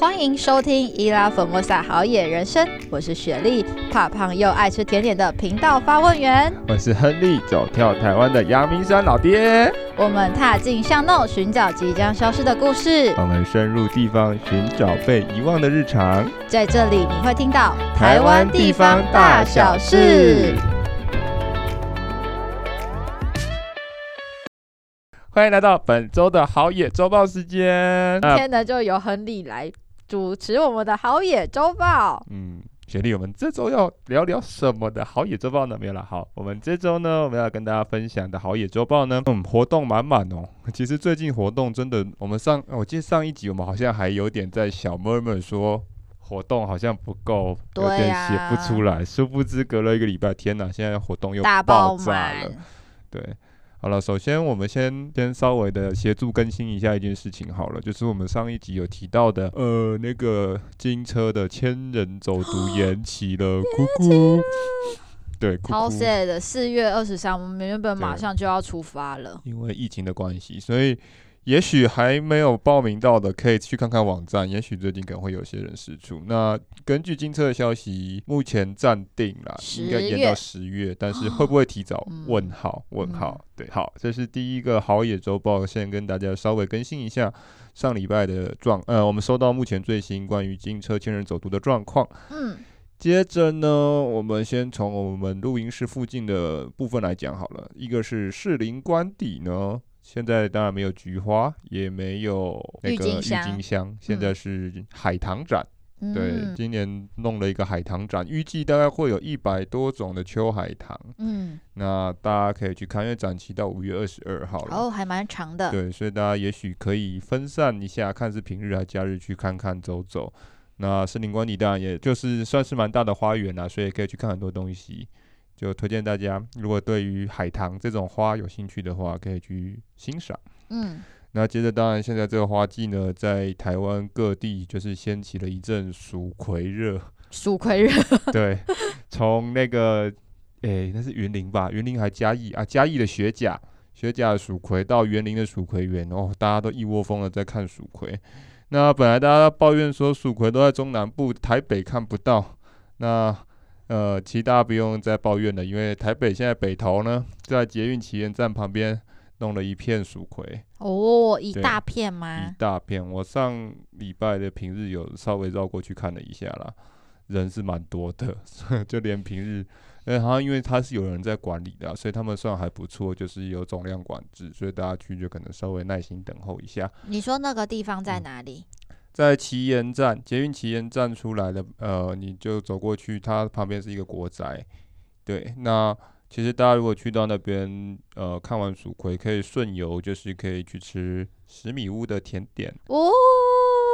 欢迎收听伊拉粉莫萨好野人生，我是雪莉，怕胖又爱吃甜点的频道发问员。我是亨利，走跳台湾的阳明山老爹。我们踏进巷弄，寻找即将消失的故事。我们深入地方，寻找被遗忘的日常。在这里，你会听到台湾地方大小事。欢迎来到本周的好野周报时间。今天呢，就由亨利来主持我们的好野周报。嗯，雪莉，我们这周要聊聊什么的好野周报呢？没有了。好，我们这周呢，我们要跟大家分享的好野周报呢，嗯，活动满满哦。其实最近活动真的，我们上，我记得上一集我们好像还有点在小 murmur 说活动好像不够，有点写不出来。殊不知隔了一个礼拜，天哪，现在活动又爆炸了。对。好了，首先我们先先稍微的协助更新一下一件事情好了，就是我们上一集有提到的，呃，那个金车的千人走读延期了，哭哭，对，超 sad 的，四月二十三，我们原本马上就要出发了，因为疫情的关系，所以。也许还没有报名到的，可以去看看网站。也许最近可能会有些人释出。那根据金车的消息，目前暂定了，应该延到十月，但是会不会提早？哦、问号？问号？对，好，这是第一个好野周报，先跟大家稍微更新一下上礼拜的状。呃，我们收到目前最新关于金车千人走读的状况。嗯，接着呢，我们先从我们录音室附近的部分来讲好了。一个是士林官邸呢。现在当然没有菊花，也没有那个郁金香。现在是海棠展，嗯、对，今年弄了一个海棠展，预计大概会有一百多种的秋海棠。嗯，那大家可以去看，因为展期到五月二十二号了。哦，还蛮长的。对，所以大家也许可以分散一下，看是平日还是假日去看看走走。那森林官邸当然也就是算是蛮大的花园啦，所以可以去看很多东西。就推荐大家，如果对于海棠这种花有兴趣的话，可以去欣赏。嗯，那接着，当然现在这个花季呢，在台湾各地就是掀起了一阵蜀葵热。蜀葵热，对，从那个，诶、欸，那是云林吧？云林还嘉义啊？嘉义的雪甲，雪甲的蜀葵到园林的蜀葵园，哦，大家都一窝蜂的在看蜀葵。那本来大家抱怨说蜀葵都在中南部，台北看不到。那呃，其他不用再抱怨了，因为台北现在北投呢，在捷运旗津站旁边弄了一片蜀葵。哦，一大片吗？一大片。我上礼拜的平日有稍微绕过去看了一下啦，人是蛮多的，就连平日，呃，好像因为它是有人在管理的，所以他们算还不错，就是有总量管制，所以大家去就可能稍微耐心等候一下。你说那个地方在哪里？嗯在旗延站，捷运旗延站出来的，呃，你就走过去，它旁边是一个国宅。对，那其实大家如果去到那边，呃，看完蜀葵，可以顺游，就是可以去吃十米屋的甜点哦，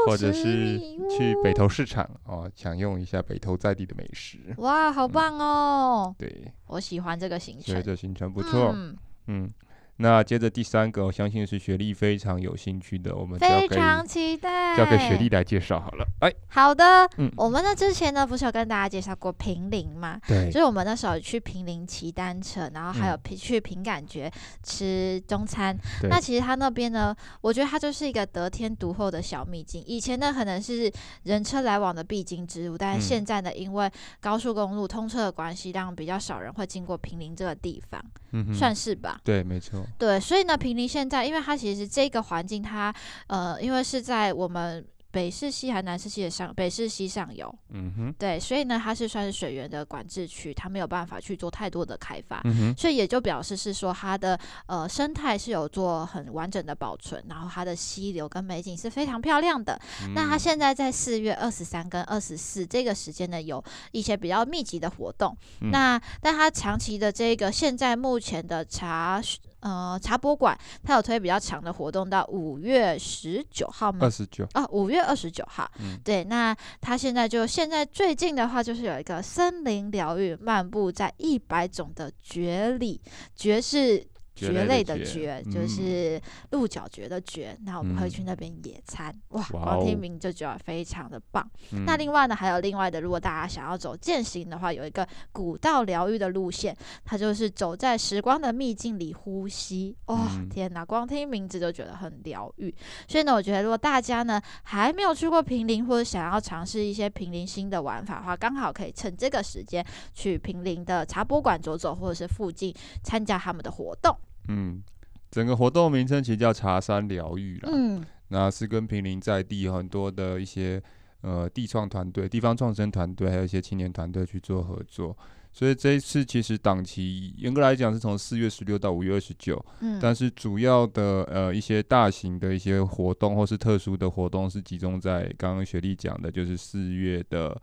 或者是去北投市场哦，享用一下北投在地的美食。哇，好棒哦！嗯、对，我喜欢这个行程，这行程不错。嗯。嗯那接着第三个，我相信是雪莉非常有兴趣的，我们非常期待，交给雪莉来介绍好了。哎，好的，嗯，我们呢之前呢不是有跟大家介绍过平林吗？对，就是我们那时候去平林骑单车，然后还有去凭感觉吃中餐。嗯、那其实他那边呢，我觉得它就是一个得天独厚的小秘境。以前呢可能是人车来往的必经之路，但是现在呢，因为高速公路通车的关系，让比较少人会经过平林这个地方，算是吧？对，没错。对，所以呢，平林现在，因为它其实这个环境，它呃，因为是在我们北市西还南市西的上北市西上游，嗯哼，对，所以呢，它是算是水源的管制区，它没有办法去做太多的开发，嗯哼，所以也就表示是说它的呃生态是有做很完整的保存，然后它的溪流跟美景是非常漂亮的。嗯、那它现在在四月二十三跟二十四这个时间呢，有一些比较密集的活动，嗯、那但它长期的这个现在目前的茶。呃，茶博馆它有推比较长的活动，到五月十九号吗？二十九啊，五月二十九号。嗯，对，那它现在就现在最近的话，就是有一个森林疗愈漫步在一百种的蕨里，蕨是蕨类的蕨，就是鹿角蕨的蕨。那、嗯、我们会去那边野餐，哇，光听名就觉得非常的棒。哦、那另外呢，还有另外的，如果大家想要走践行的话，有一个古道疗愈的路线，它就是走在时光的秘境里呼吸。哇、天哪，光听名字就觉得很疗愈。所以呢，我觉得如果大家呢还没有去过平林，或者想要尝试一些平林新的玩法的话，刚好可以趁这个时间去平林的茶博馆走走，或者是附近参加他们的活动。嗯，整个活动名称其实叫茶山疗愈啦。嗯，那是跟平林在地很多的一些呃地创团队、地方创生团队，还有一些青年团队去做合作。所以这一次其实档期严格来讲是从四月十六到五月二十九。嗯，但是主要的呃一些大型的一些活动或是特殊的活动是集中在刚刚雪莉讲的，就是四月的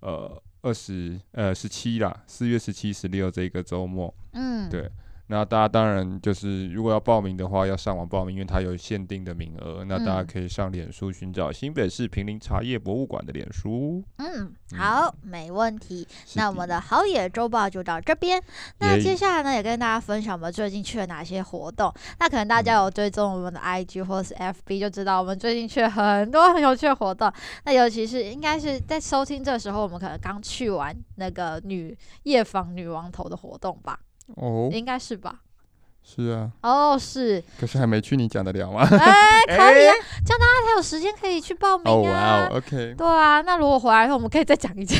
呃二十呃十七啦，四月十七、十六这一个周末。嗯，对。那大家当然就是，如果要报名的话，要上网报名，因为它有限定的名额。那大家可以上脸书寻找新北市平林茶叶博物馆的脸书。嗯，好，嗯、没问题。那我们的好野周报就到这边。那接下来呢，也跟大家分享我们最近去了哪些活动。那可能大家有追踪我们的 IG 或是 FB，就知道我们最近去了很多很有趣的活动。那尤其是应该是在收听这时候，我们可能刚去完那个女夜访女王头的活动吧。哦，应该是吧？是啊。哦，是。可是还没去，你讲得了吗？哎，可以啊，这样大家才有时间可以去报名啊。哦，OK。对啊，那如果回来以后，我们可以再讲一次，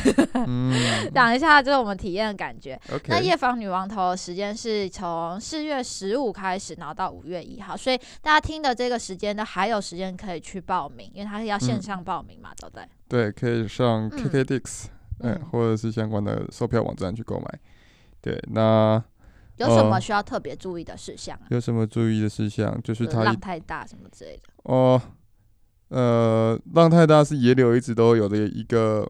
讲一下就是我们体验的感觉。那夜访女王头的时间是从四月十五开始，然后到五月一号，所以大家听的这个时间呢，还有时间可以去报名，因为它是要线上报名嘛，对不对？对，可以上 KKDix 嗯，或者是相关的售票网站去购买。对，那。有什么需要特别注意的事项、啊呃？有什么注意的事项？就是它浪太大什么之类的。哦，呃，浪太大是野柳一直都有的一个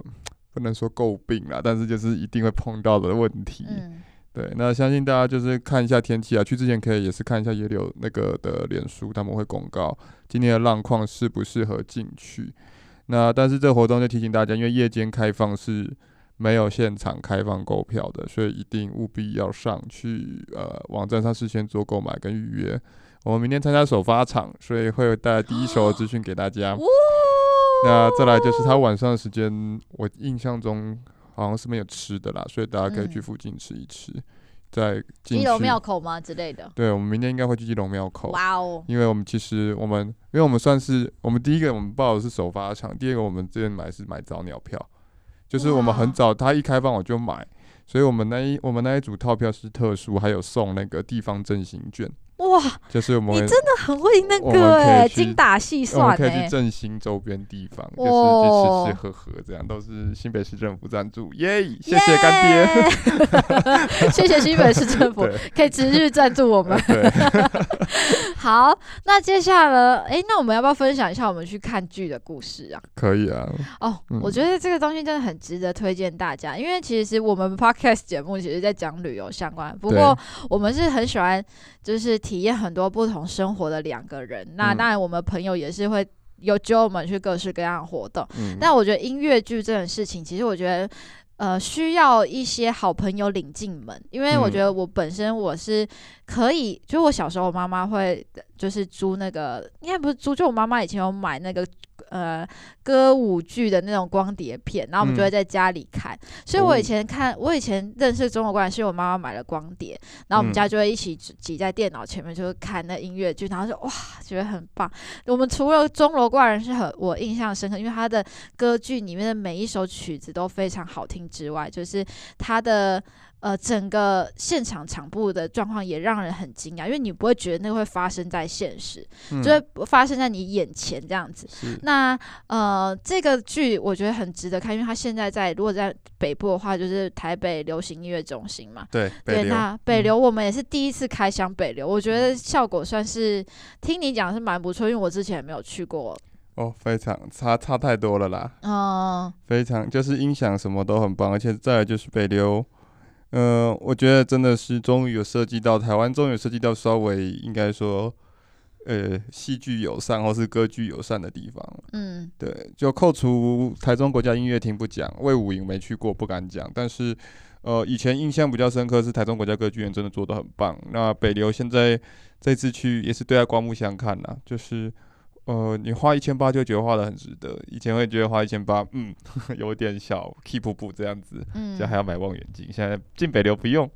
不能说诟病啦，但是就是一定会碰到的问题。嗯、对，那相信大家就是看一下天气啊，去之前可以也是看一下野柳那个的脸书，他们会公告今天的浪况适不适合进去。那但是这个活动就提醒大家，因为夜间开放是。没有现场开放购票的，所以一定务必要上去呃网站上事先做购买跟预约。我们明天参加首发场，所以会带来第一手的资讯给大家。哦、那再来就是他晚上的时间，我印象中好像是没有吃的啦，所以大家可以去附近吃一吃。在基隆庙口吗之类的？对，我们明天应该会去基隆庙口。哇哦！因为我们其实我们因为我们算是我们第一个我们报的是首发场，第二个我们之前买是买早鸟票。就是我们很早，它一开放我就买，所以我们那一我们那一组套票是特殊，还有送那个地方振兴券。哇，就是我们你真的很会那个哎，精打细算，可以去振兴周边地方，就是去吃吃喝喝，这样都是新北市政府赞助，耶！谢谢干爹，谢谢新北市政府可以持续赞助我们。好，那接下来，哎，那我们要不要分享一下我们去看剧的故事啊？可以啊。哦，我觉得这个东西真的很值得推荐大家，因为其实我们 podcast 节目其实在讲旅游相关，不过我们是很喜欢就是。体验很多不同生活的两个人，那当然我们朋友也是会有揪我们去各式各样的活动。嗯、但我觉得音乐剧这种事情，其实我觉得呃需要一些好朋友领进门，因为我觉得我本身我是可以，就我小时候我妈妈会就是租那个，应该不是租，就我妈妈以前有买那个。呃，歌舞剧的那种光碟片，然后我们就会在家里看。嗯、所以我以前看，我以前认识中国怪人是我妈妈买了光碟，然后我们家就会一起挤在电脑前面，就是看那音乐剧，然后就哇，觉得很棒。我们除了钟楼怪人是很我印象深刻，因为他的歌剧里面的每一首曲子都非常好听之外，就是他的。呃，整个现场场部的状况也让人很惊讶，因为你不会觉得那个会发生在现实，嗯、就会发生在你眼前这样子。那呃，这个剧我觉得很值得看，因为它现在在如果在北部的话，就是台北流行音乐中心嘛。对，对，那北流我们也是第一次开箱北流，嗯、我觉得效果算是听你讲是蛮不错，因为我之前也没有去过。哦，非常差差太多了啦。哦，非常就是音响什么都很棒，而且再来就是北流。嗯、呃，我觉得真的是终于有涉及到台湾，终于有涉及到稍微应该说，呃，戏剧友善或是歌剧友善的地方。嗯，对，就扣除台中国家音乐厅不讲，魏武营没去过不敢讲，但是呃，以前印象比较深刻是台中国家歌剧院真的做的很棒。那北流现在这次去也是对他刮目相看呐，就是呃，你花一千八就觉得花的很值得。以前会觉得花一千八，嗯，有点小 keep 不这样子，现在还要买望远镜。现在进北流不用。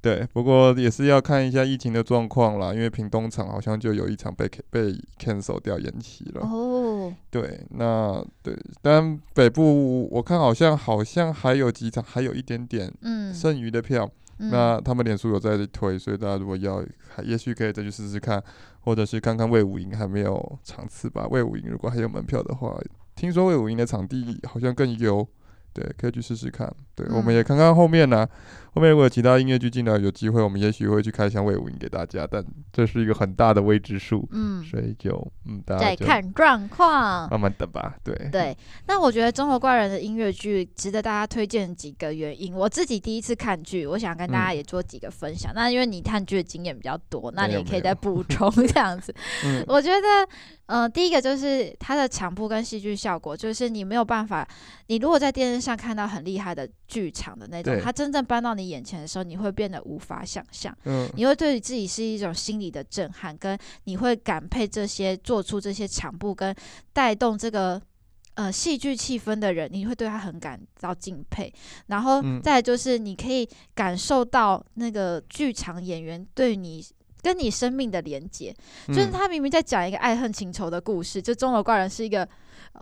对，不过也是要看一下疫情的状况啦，因为屏东场好像就有一场被被 cancel 掉延期了。哦，对，那对，但北部我看好像好像还有几场，还有一点点嗯剩余的票。嗯、那他们脸书有在推，所以大家如果要，也许可以再去试试看，或者是看看魏武营还没有场次吧。魏武营如果还有门票的话，听说魏武营的场地好像更优。对，可以去试试看。对，嗯、我们也看看后面呢、啊。后面如果有其他音乐剧进来，有机会我们也许会去开箱魏武营给大家。但这是一个很大的未知数，嗯，所以就嗯，大家再看状况，慢慢等吧。对 对，那我觉得《中国怪人》的音乐剧值得大家推荐几个原因。我自己第一次看剧，我想跟大家也做几个分享。嗯、那因为你看剧的经验比较多，那你也可以再补充这样子。嗯、我觉得，嗯、呃，第一个就是它的场布跟戏剧效果，就是你没有办法，你如果在电视上看到很厉害的剧场的那种，它真正搬到你眼前的时候，你会变得无法想象。嗯，你会对自己是一种心理的震撼，跟你会感佩这些做出这些场布跟带动这个呃戏剧气氛的人，你会对他很感到敬佩。然后再就是你可以感受到那个剧场演员对你跟你生命的连接，就是他明明在讲一个爱恨情仇的故事，就钟楼怪人是一个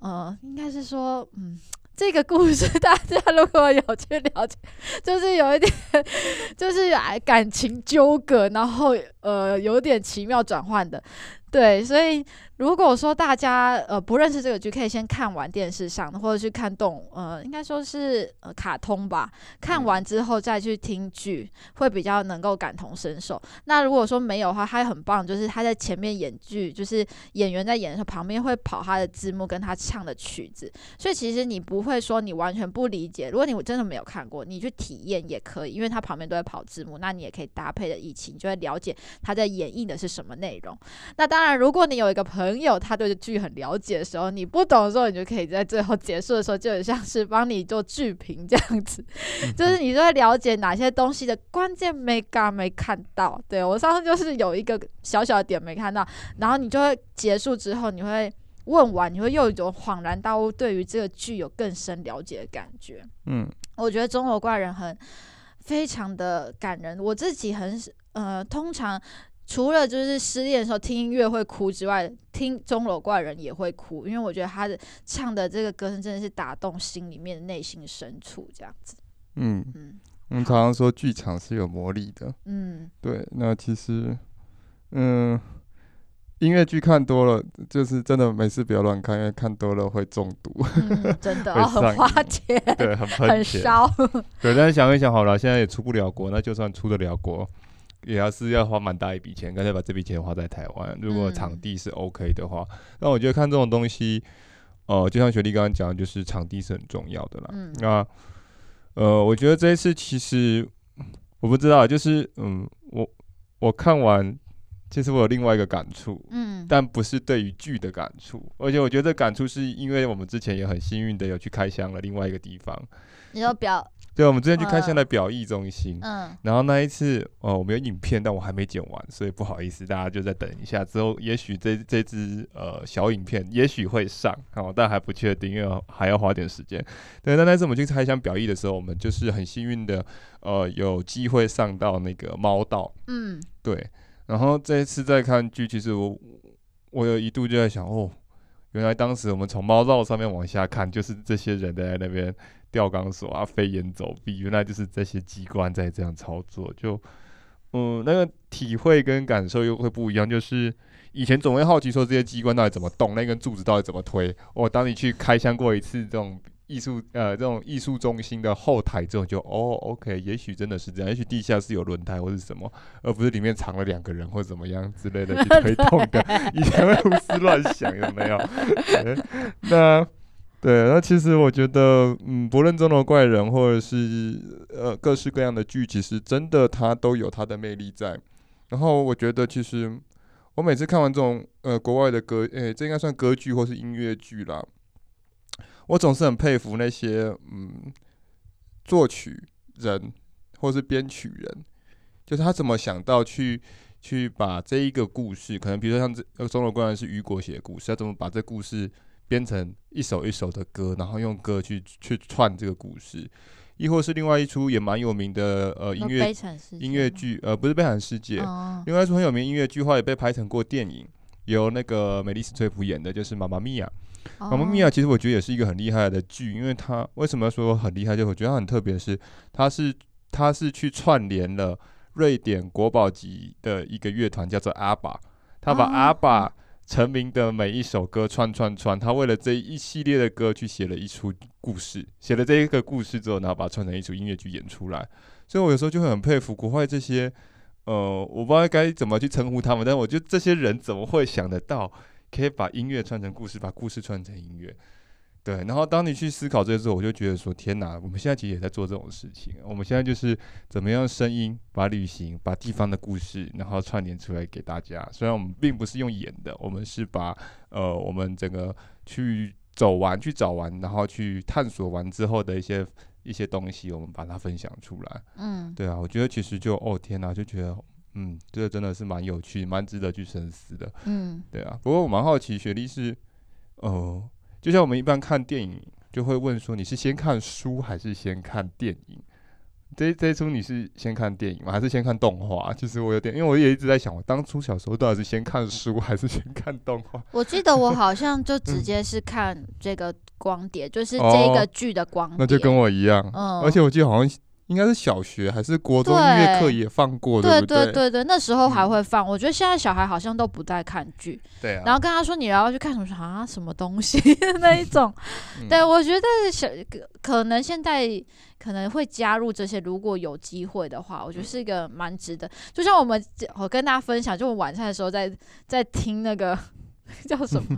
呃，应该是说嗯。这个故事，大家如果有去了解，就是有一点，就是感情纠葛，然后呃，有点奇妙转换的，对，所以。如果说大家呃不认识这个剧，可以先看完电视上的，或者去看动呃，应该说是呃卡通吧。看完之后再去听剧，会比较能够感同身受。那如果说没有的话，他很棒，就是他在前面演剧，就是演员在演的时候，旁边会跑他的字幕跟他唱的曲子，所以其实你不会说你完全不理解。如果你真的没有看过，你去体验也可以，因为他旁边都在跑字幕，那你也可以搭配的一起，你就会了解他在演绎的是什么内容。那当然，如果你有一个朋友，朋友他对剧很了解的时候，你不懂的时候，你就可以在最后结束的时候，就很像是帮你做剧评这样子，就是你就会了解哪些东西的关键没刚没看到。对，我上次就是有一个小小的点没看到，然后你就会结束之后，你会问完，你会又有一种恍然大悟，对于这个剧有更深了解的感觉。嗯，我觉得《中国怪人》很非常的感人，我自己很呃，通常。除了就是失恋的时候听音乐会哭之外，听钟楼怪人也会哭，因为我觉得他的唱的这个歌声真的是打动心里面的内心深处，这样子。嗯嗯，我们常常说剧场是有魔力的。嗯，对。那其实，嗯，音乐剧看多了，就是真的没事不要乱看，因为看多了会中毒。嗯、真的、哦、很花钱，对，很，很烧。对，但是想一想好了，现在也出不了国，那就算出得了国。也要是要花蛮大一笔钱，干脆把这笔钱花在台湾。如果场地是 OK 的话，那、嗯、我觉得看这种东西，呃，就像雪莉刚刚讲，就是场地是很重要的啦。嗯、那呃，我觉得这一次其实我不知道，就是嗯，我我看完，其实我有另外一个感触，嗯，但不是对于剧的感触，而且我觉得感触是因为我们之前也很幸运的有去开箱了另外一个地方。你说表？对，我们之前去看现在表意中心，嗯，然后那一次，哦，我们有影片，但我还没剪完，所以不好意思，大家就再等一下，之后也许这这支呃小影片也许会上，哦，但还不确定，因为还要花点时间。对，但那次我们去开箱表意的时候，我们就是很幸运的，呃，有机会上到那个猫道，嗯，对，然后这一次再看剧，其实我我有一度就在想，哦，原来当时我们从猫道上面往下看，就是这些人在那边。吊钢索啊，飞檐走壁，原来就是这些机关在这样操作，就嗯，那个体会跟感受又会不一样。就是以前总会好奇说这些机关到底怎么动，那根柱子到底怎么推。我、哦、当你去开箱过一次这种艺术呃这种艺术中心的后台之后，就哦，OK，也许真的是这样，也许地下室有轮胎或是什么，而不是里面藏了两个人或怎么样之类的去推动的。以前会胡思乱想，有没有？那。对，那其实我觉得，嗯，不论钟楼怪人或者是呃各式各样的剧，其实真的它都有它的魅力在。然后我觉得，其实我每次看完这种呃国外的歌，诶，这应该算歌剧或是音乐剧啦。我总是很佩服那些嗯作曲人或是编曲人，就是他怎么想到去去把这一个故事，可能比如说像这《钟楼怪人》是雨果写的故事，他怎么把这故事编成一首一首的歌，然后用歌去去串这个故事，亦或是另外一出也蛮有名的呃音乐音乐剧，呃不是《悲惨世界》哦，另外一出很有名音乐剧，后来也被拍成过电影，由那个美丽史翠普演的，就是《妈妈咪呀》。《妈妈咪呀》其实我觉得也是一个很厉害的剧，因为它为什么说很厉害？就我觉得它很特别的是，它是它是去串联了瑞典国宝级的一个乐团，叫做阿巴。他把阿爸成名的每一首歌串串串，他为了这一系列的歌去写了一出故事，写了这一个故事之后，然后把它串成一出音乐剧演出来。所以我有时候就会很佩服国外这些，呃，我不知道该怎么去称呼他们，但我觉得这些人怎么会想得到？可以把音乐串成故事，把故事串成音乐，对。然后当你去思考这些时候，我就觉得说：天哪，我们现在其实也在做这种事情。我们现在就是怎么样声音把旅行、把地方的故事，然后串联出来给大家。虽然我们并不是用演的，我们是把呃我们整个去走完、去找完，然后去探索完之后的一些一些东西，我们把它分享出来。嗯，对啊，我觉得其实就哦天哪，就觉得。嗯，这个真的是蛮有趣，蛮值得去深思的。嗯，对啊。不过我蛮好奇，雪莉是，呃，就像我们一般看电影，就会问说，你是先看书还是先看电影？这这一出你是先看电影吗？还是先看动画？其实我有点，因为我也一直在想，我当初小时候到底是先看书还是先看动画？我记得我好像就直接是看这个光碟，嗯、就是这个剧的光碟。哦，那就跟我一样。嗯，而且我记得好像。应该是小学还是国中音乐课也放过，对不对？对对那时候还会放。嗯、我觉得现在小孩好像都不带看剧。对啊。然后跟他说你要去看什么？啊，什么东西 那一种？嗯、对，我觉得小可能现在可能会加入这些，如果有机会的话，我觉得是一个蛮值得。就像我们我跟大家分享，就我晚餐的时候在在听那个 叫什么？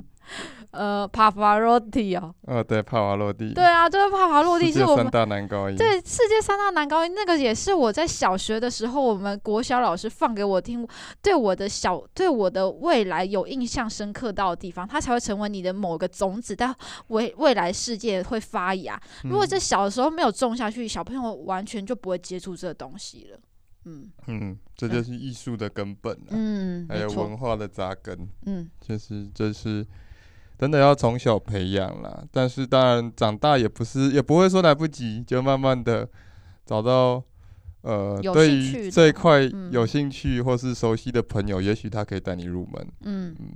呃，帕瓦罗蒂哦，呃，对，帕瓦罗蒂，对啊，就是帕瓦罗蒂是我们三大男高音，对，世界三大男高音，那个也是我在小学的时候，我们国小老师放给我听，对我的小，对我的未来有印象深刻到的地方，它才会成为你的某个种子，但未未来世界会发芽。如果在小的时候没有种下去，小朋友完全就不会接触这个东西了。嗯。嗯，这就是艺术的根本，嗯，还有文化的扎根，嗯，就是这是。真的要从小培养啦，但是当然长大也不是，也不会说来不及，就慢慢的找到呃对于这一块有兴趣或是熟悉的朋友，嗯、也许他可以带你入门。嗯嗯。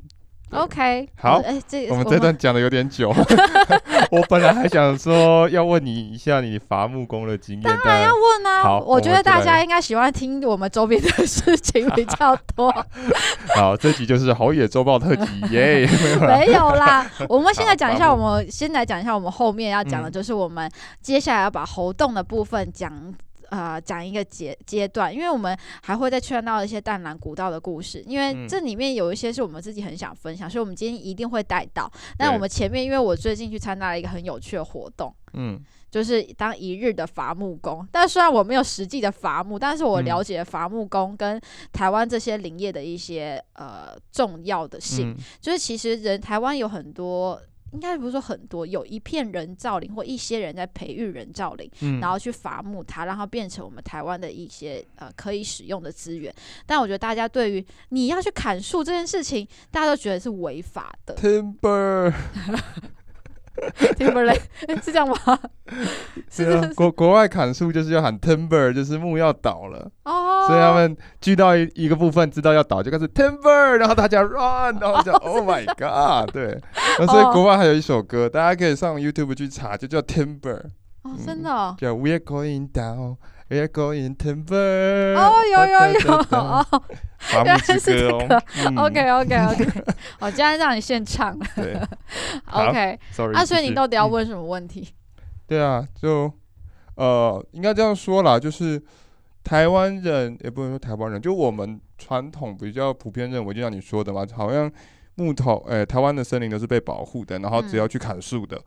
OK，好，哎欸、我们这段讲的有点久，我本来还想说要问你一下你伐木工的经验，当然要问啊。好，我觉得大家应该喜欢听我们周边的事情比较多。好，这集就是侯野周报特辑耶，没有啦。我们现在讲一下，我们先来讲一下我们后面要讲的，就是我们接下来要把猴洞的部分讲。呃，讲一个阶阶段，因为我们还会再串到一些淡蓝古道的故事，因为这里面有一些是我们自己很想分享，所以我们今天一定会带到。那我们前面，因为我最近去参加了一个很有趣的活动，嗯，就是当一日的伐木工。但虽然我没有实际的伐木，但是我了解伐木工跟台湾这些林业的一些呃重要的性，嗯、就是其实人台湾有很多。应该不是说很多，有一片人造林或一些人在培育人造林，嗯、然后去伐木它，让它变成我们台湾的一些呃可以使用的资源。但我觉得大家对于你要去砍树这件事情，大家都觉得是违法的。Timber。Timberlake 是这样吗？是啊，国国外砍树就是要喊 timber，就是木要倒了。哦，所以他们锯到一一个部分知道要倒，就开始 timber，然后大家 run，然后就 oh my god，对，所以国外还有一首歌，大家可以上 YouTube 去查，就叫 timber，哦，真的，哦，叫 We're going down。We're going timber。哦，有有有哦，原来是这个。OK OK OK，我 今天让你现唱。对，OK。Sorry。啊，所以你到底要问什么问题？对啊，就呃，应该这样说啦，就是台湾人也不能说台湾人，就我们传统比较普遍认为，就像你说的嘛，好像木头，哎，台湾的森林都是被保护的，然后只要去砍树的。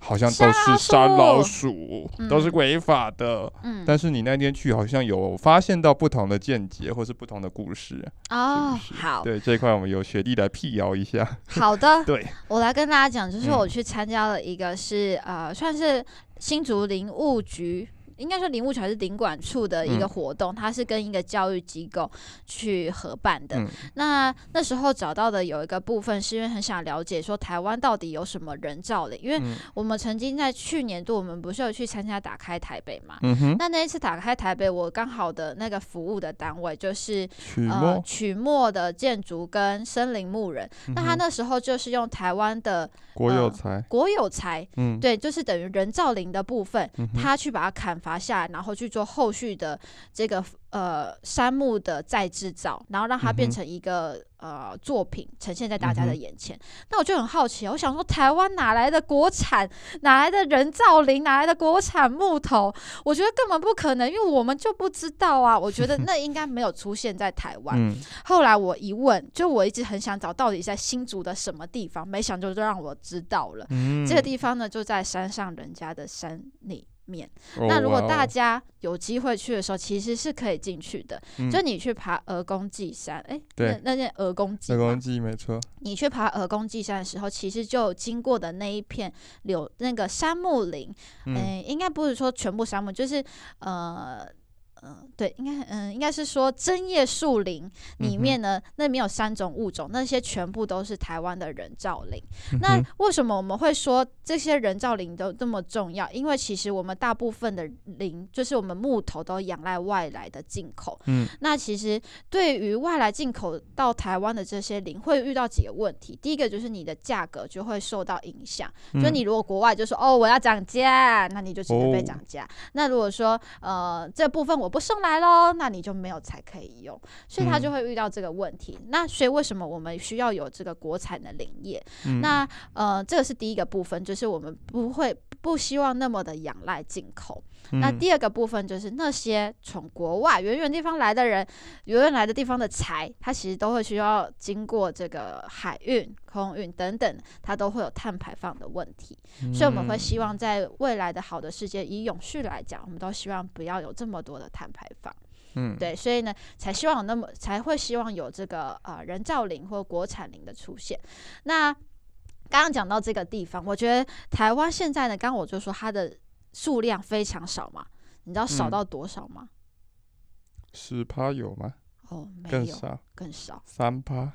好像都是杀老鼠，嗯、都是违法的。嗯，但是你那天去，好像有发现到不同的见解，或是不同的故事哦。是是好，对这一块，我们由学弟来辟谣一下。好的，对，我来跟大家讲，就是我去参加了一个是、嗯、呃，算是新竹林务局。应该说林务局还是林管处的一个活动，嗯、它是跟一个教育机构去合办的。嗯、那那时候找到的有一个部分，是因为很想了解说台湾到底有什么人造林，因为我们曾经在去年度，我们不是有去参加打开台北嘛？嗯、那那一次打开台北，我刚好的那个服务的单位就是曲墨。呃曲墨的建筑跟森林牧人，嗯、那他那时候就是用台湾的国有财、呃、国有财，嗯，对，就是等于人造林的部分，嗯、他去把它砍伐下来，然后去做后续的这个。呃，杉木的再制造，然后让它变成一个、嗯、呃作品，呈现在大家的眼前。嗯、那我就很好奇，我想说，台湾哪来的国产？哪来的人造林？哪来的国产木头？我觉得根本不可能，因为我们就不知道啊。我觉得 那应该没有出现在台湾。嗯、后来我一问，就我一直很想找到底在新竹的什么地方，没想到就让我知道了。嗯、这个地方呢，就在山上人家的山里。面，那如果大家有机会去的时候，其实是可以进去的。嗯、就你去爬鹅公祭山，哎、欸，对，那那件鹅公祭，鹅公祭没错。你去爬鹅公祭山的时候，其实就经过的那一片柳那个杉木林，哎、嗯欸，应该不是说全部杉木，就是呃。嗯，对，应该嗯，应该是说针叶树林里面呢，嗯、那里面有三种物种，那些全部都是台湾的人造林。嗯、那为什么我们会说这些人造林都这么重要？因为其实我们大部分的林，就是我们木头都仰赖外来的进口。嗯，那其实对于外来进口到台湾的这些林，会遇到几个问题。第一个就是你的价格就会受到影响，嗯、就你如果国外就说哦我要涨价，那你就直接被涨价。哦、那如果说呃这部分我不送来喽，那你就没有才可以用，所以他就会遇到这个问题。嗯、那所以为什么我们需要有这个国产的林业？嗯、那呃，这个是第一个部分，就是我们不会不希望那么的仰赖进口。嗯、那第二个部分就是那些从国外远远地方来的人，远远来的地方的财，它其实都会需要经过这个海运、空运等等，它都会有碳排放的问题。嗯、所以我们会希望在未来的好的世界，以永续来讲，我们都希望不要有这么多的碳排放。嗯，对，所以呢，才希望有那么才会希望有这个呃人造林或国产林的出现。那刚刚讲到这个地方，我觉得台湾现在呢，刚刚我就说它的。数量非常少嘛，你知道少到多少吗？十趴、嗯、有吗？哦，没有，更少，更少，三趴，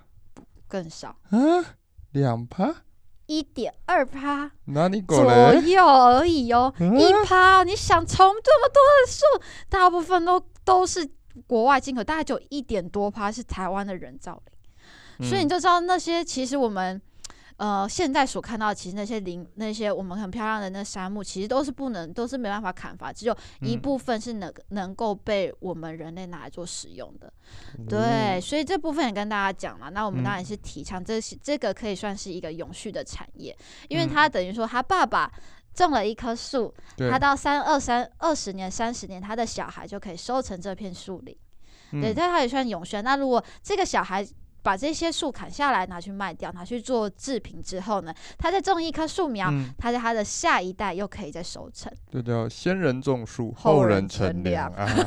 更少，啊，两趴，一点二趴，左右而已哦，一趴、嗯，你想从这么多的数，大部分都都是国外进口，大概就一点多趴是台湾的人造林，嗯、所以你就知道那些其实我们。呃，现在所看到其实那些林，那些我们很漂亮的那杉木，其实都是不能，都是没办法砍伐，只有一部分是能能够被我们人类拿来做使用的。嗯、对，所以这部分也跟大家讲了。那我们当然是提倡这是、嗯、这个可以算是一个永续的产业，因为他等于说他爸爸种了一棵树，嗯、他到三二三二十年、三十年，他的小孩就可以收成这片树林。嗯、对，但他也算永续。那如果这个小孩，把这些树砍下来，拿去卖掉，拿去做制品之后呢，他再种一棵树苗，嗯、他在他的下一代又可以再收成。这叫，先人种树，后人乘凉。你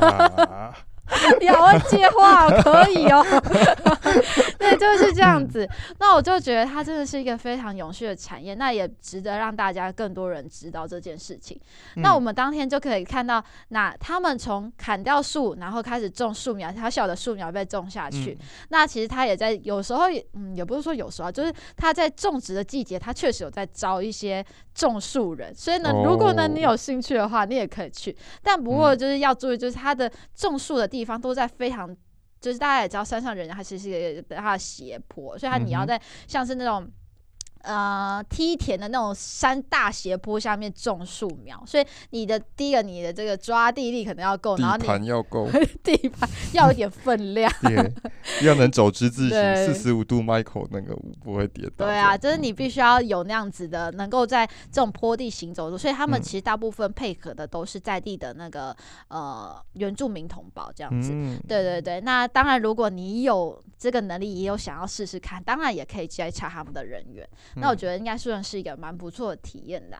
好会接话，可以哦。对，就是这样子。那我就觉得它真的是一个非常永续的产业，那也值得让大家更多人知道这件事情。嗯、那我们当天就可以看到，那他们从砍掉树，然后开始种树苗，小小的树苗被种下去。嗯、那其实他也在有时候也，嗯，也不是说有时候，就是他在种植的季节，他确实有在招一些种树人。所以呢，如果呢你有兴趣的话，你也可以去。但不过就是要注意，就是他的种树的地方都在非常，就是大家也知道，山上人他其实它的斜坡，所以他你要在像是那种。呃，梯田的那种山大斜坡下面种树苗，所以你的第一个，你的这个抓地力可能要够，然后地盘要够，地盘 要有点分量，要能走之字形，四十五度 Michael 那个不会跌倒。对啊，就是你必须要有那样子的，能够在这种坡地行走的，所以他们其实大部分配合的都是在地的那个呃原住民同胞这样子。嗯、对对对，那当然，如果你有这个能力，也有想要试试看，当然也可以接洽他们的人员。那我觉得应该算是一个蛮不错的体验的。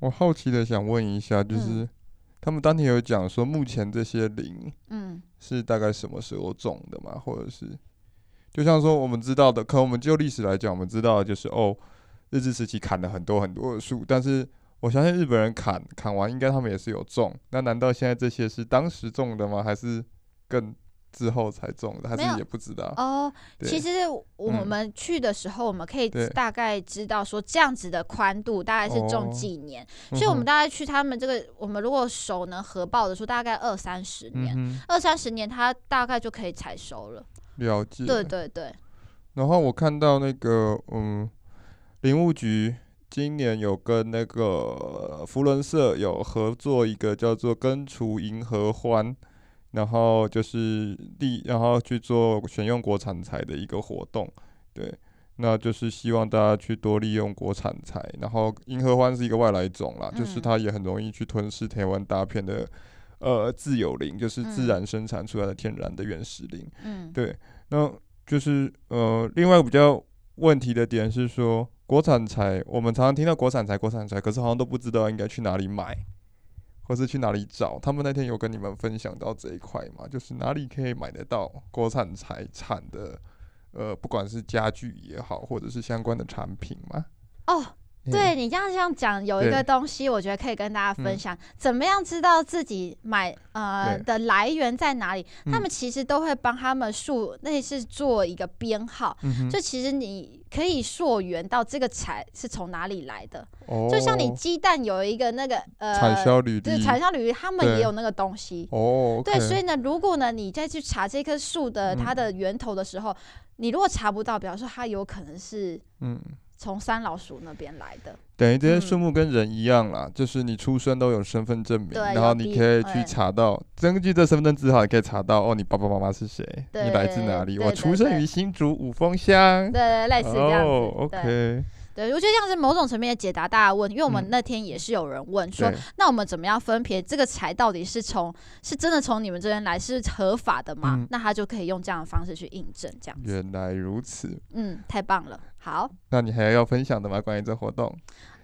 我好奇的想问一下，就是、嗯、他们当天有讲说，目前这些林，嗯，是大概什么时候种的吗？或者是，就像说我们知道的，可我们就历史来讲，我们知道的就是哦，日治时期砍了很多很多的树，但是我相信日本人砍砍完，应该他们也是有种。那难道现在这些是当时种的吗？还是更之后才种的？还是也不知道哦。其实我们去的时候，我们可以大概知道说，这样子的宽度大概是种几年。哦、所以，我们大概去他们这个，我们如果手能合抱的说，大概二三十年，嗯、二三十年，它大概就可以采收了。了解。对对对。然后我看到那个，嗯，林务局。今年有跟那个福伦社有合作一个叫做“根除银河欢”，然后就是利，然后去做选用国产材的一个活动。对，那就是希望大家去多利用国产材。然后银河欢是一个外来种啦，嗯、就是它也很容易去吞噬台湾大片的呃自有林，就是自然生产出来的天然的原始林。嗯，对，那就是呃，另外比较问题的点是说。国产材，我们常常听到国产材、国产材，可是好像都不知道应该去哪里买，或是去哪里找。他们那天有跟你们分享到这一块吗？就是哪里可以买得到国产财产的，呃，不管是家具也好，或者是相关的产品吗？哦。对，你这样这样讲，有一个东西，我觉得可以跟大家分享，怎么样知道自己买呃的来源在哪里？他们其实都会帮他们数，那是做一个编号，就其实你可以溯源到这个材是从哪里来的。就像你鸡蛋有一个那个呃产销履历，对，产销履历，他们也有那个东西。哦，对，所以呢，如果呢你再去查这棵树的它的源头的时候，你如果查不到，比方说它有可能是嗯。从三老鼠那边来的，等于这些树木跟人一样啦，嗯、就是你出生都有身份证明，然后你可以去查到，根据这身份证字号，你可以查到哦，你爸爸妈妈是谁，你来自哪里？我出生于新竹五峰乡，对，对，对，类似这样子。哦、OK。对，我觉得这样是某种层面的解答大家问题，因为我们那天也是有人问说，嗯、那我们怎么样分别这个柴到底是从是真的从你们这边来是合法的吗？嗯、那他就可以用这样的方式去印证，这样子。原来如此，嗯，太棒了。好，那你还要分享的吗？关于这活动？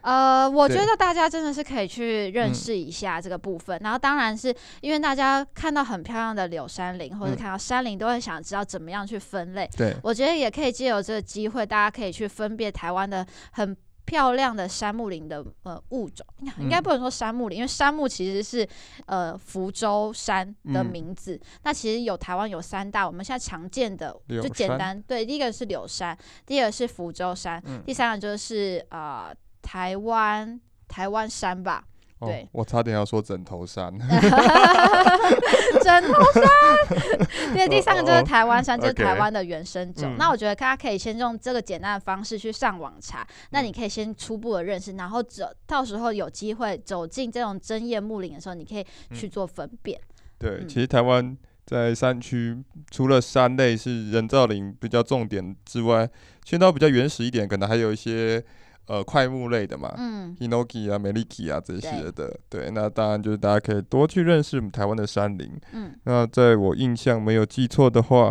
呃，我觉得大家真的是可以去认识一下这个部分，嗯、然后当然是因为大家看到很漂亮的柳山林，或者看到山林，都会想知道怎么样去分类。对，我觉得也可以借由这个机会，大家可以去分辨台湾的很漂亮的杉木林的呃物种，应该不能说杉木林，嗯、因为杉木其实是呃福州山的名字。嗯、那其实有台湾有三大，我们现在常见的就简单，对，第一个是柳杉，第二个是福州山，嗯、第三个就是呃。台湾台湾山吧，对、哦，我差点要说枕头山，枕头杉。对，第三个就是台湾山，就是台湾的原生种。Okay, 那我觉得大家可以先用这个简单的方式去上网查，嗯、那你可以先初步的认识，然后走到时候有机会走进这种针叶木林的时候，你可以去做分辨。嗯、对，嗯、其实台湾在山区，除了山类是人造林比较重点之外，现在比较原始一点，可能还有一些。呃，快木类的嘛，嗯，Hinoki 啊、Meliki 啊这些的，对，对，那当然就是大家可以多去认识我们台湾的山林。嗯，那在我印象没有记错的话，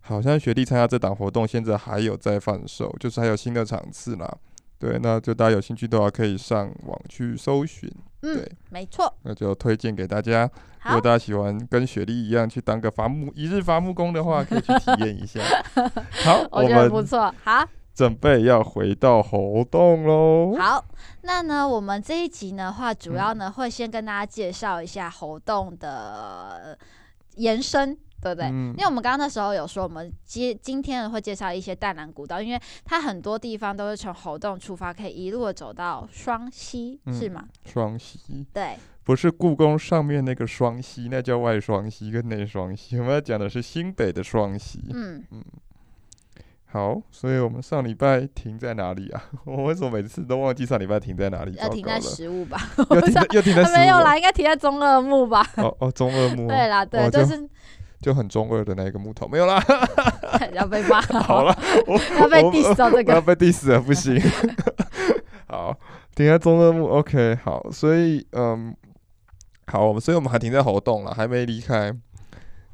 好像学弟参加这档活动，现在还有在贩售，就是还有新的场次啦。对，那就大家有兴趣的话，可以上网去搜寻。嗯，对，没错。那就推荐给大家，如果大家喜欢跟雪莉一样去当个伐木一日伐木工的话，可以去体验一下。好，我觉得不错。好。准备要回到活动喽。好，那呢，我们这一集的话，主要呢会先跟大家介绍一下活动的延伸，对不对？嗯、因为我们刚刚那时候有说，我们今今天呢会介绍一些淡蓝古道，因为它很多地方都是从猴洞出发，可以一路走到双溪，嗯、是吗？双溪，对，不是故宫上面那个双溪，那叫外双溪跟内双溪，我们要讲的是新北的双溪。嗯嗯。好，所以我们上礼拜停在哪里啊？我为什么每次都忘记上礼拜停在哪里？要停在食物吧？又停在又停在没有啦，应该停在中二木吧？哦哦，中二木。对啦，对，就是就很中二的那个木头，没有啦。要被骂。好了，我要被 diss 到这个，要被 diss 了，不行。好，停在中二木，OK，好，所以嗯，好，我们所以我们还停在活动了，还没离开。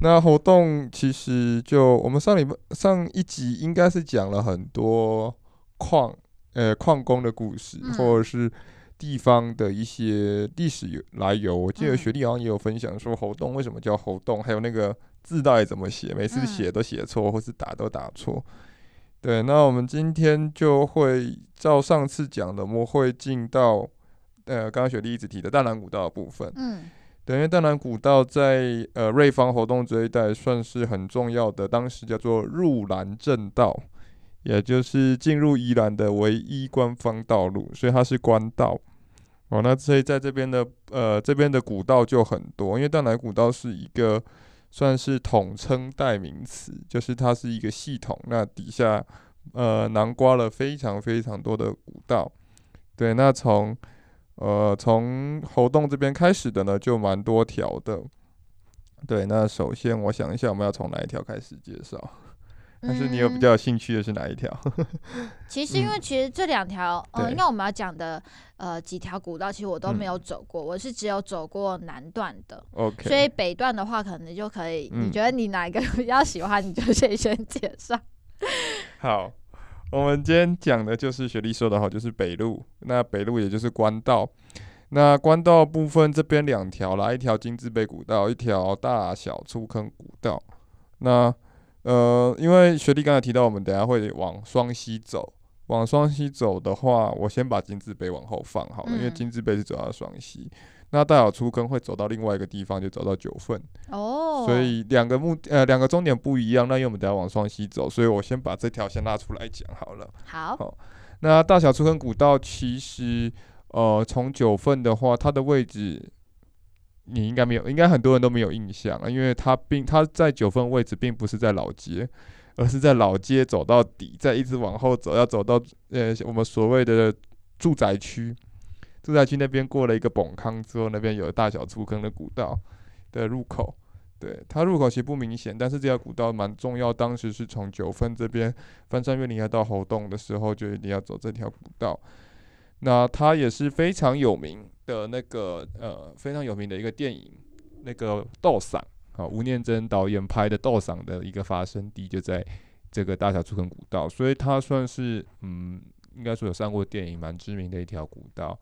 那活动其实就我们上礼拜上一集应该是讲了很多矿呃矿工的故事，嗯、或者是地方的一些历史来由。我记得学弟好像也有分享说，活动为什么叫活动，还有那个字到底怎么写，每次写都写错，或是打都打错。对，那我们今天就会照上次讲的，我们会进到呃，刚刚雪莉一直提的大南古道的部分。嗯，对，因为淡兰古道在呃瑞芳活动这一带算是很重要的，当时叫做入兰正道，也就是进入宜兰的唯一官方道路，所以它是官道。哦，那所以在这边的呃这边的古道就很多，因为淡兰古道是一个算是统称代名词，就是它是一个系统，那底下呃囊括了非常非常多的古道。对，那从呃从喉洞这边开始的呢，就蛮多条的。对，那首先我想一下，我们要从哪一条开始介绍？但是你有比较有兴趣的是哪一条？嗯、其实因为其实这两条，嗯，呃、因为我们要讲的呃几条古道，其实我都没有走过，嗯、我是只有走过南段的。OK，所以北段的话，可能就可以。嗯、你觉得你哪一个比较喜欢，你就先 先介绍。好。我们今天讲的就是雪莉说的好，就是北路。那北路也就是官道。那官道部分这边两条啦，一条金字碑古道，一条大小出坑古道。那呃，因为雪莉刚才提到，我们等下会往双溪走。往双溪走的话，我先把金字碑往后放好了，嗯、因为金字碑是走到双溪。那大小出坑会走到另外一个地方，就走到九份哦，所以两个目呃两个终点不一样。那因为我们等下往双溪走，所以我先把这条先拉出来讲好了。好，好，那大小出坑古道其实呃从九份的话，它的位置你应该没有，应该很多人都没有印象啊，因为它并它在九份位置并不是在老街，而是在老街走到底，再一直往后走，要走到呃我们所谓的住宅区。住宅区那边过了一个崩坑之后，那边有大小粗坑的古道的入口。对，它入口其实不明显，但是这条古道蛮重要。当时是从九份这边翻山越岭要到猴洞的时候，就一定要走这条古道。那它也是非常有名的那个呃，非常有名的一个电影，那个斗嗓啊，吴念真导演拍的斗嗓的一个发生地就在这个大小粗坑古道，所以它算是嗯，应该说有上过电影蛮知名的一条古道。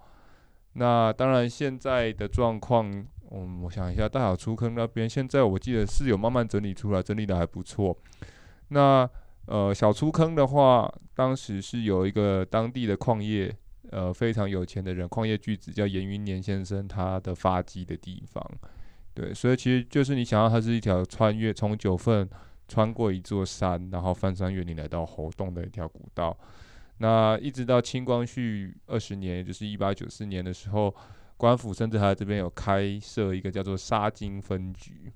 那当然，现在的状况，嗯，我想一下，大小粗坑那边现在我记得是有慢慢整理出来，整理的还不错。那呃，小粗坑的话，当时是有一个当地的矿业，呃，非常有钱的人，矿业巨子叫严云年先生，他的发迹的地方。对，所以其实就是你想要，它是一条穿越从九份穿过一座山，然后翻山越岭来到猴硐的一条古道。那一直到清光绪二十年，也就是一八九四年的时候，官府甚至还在这边有开设一个叫做沙金分局，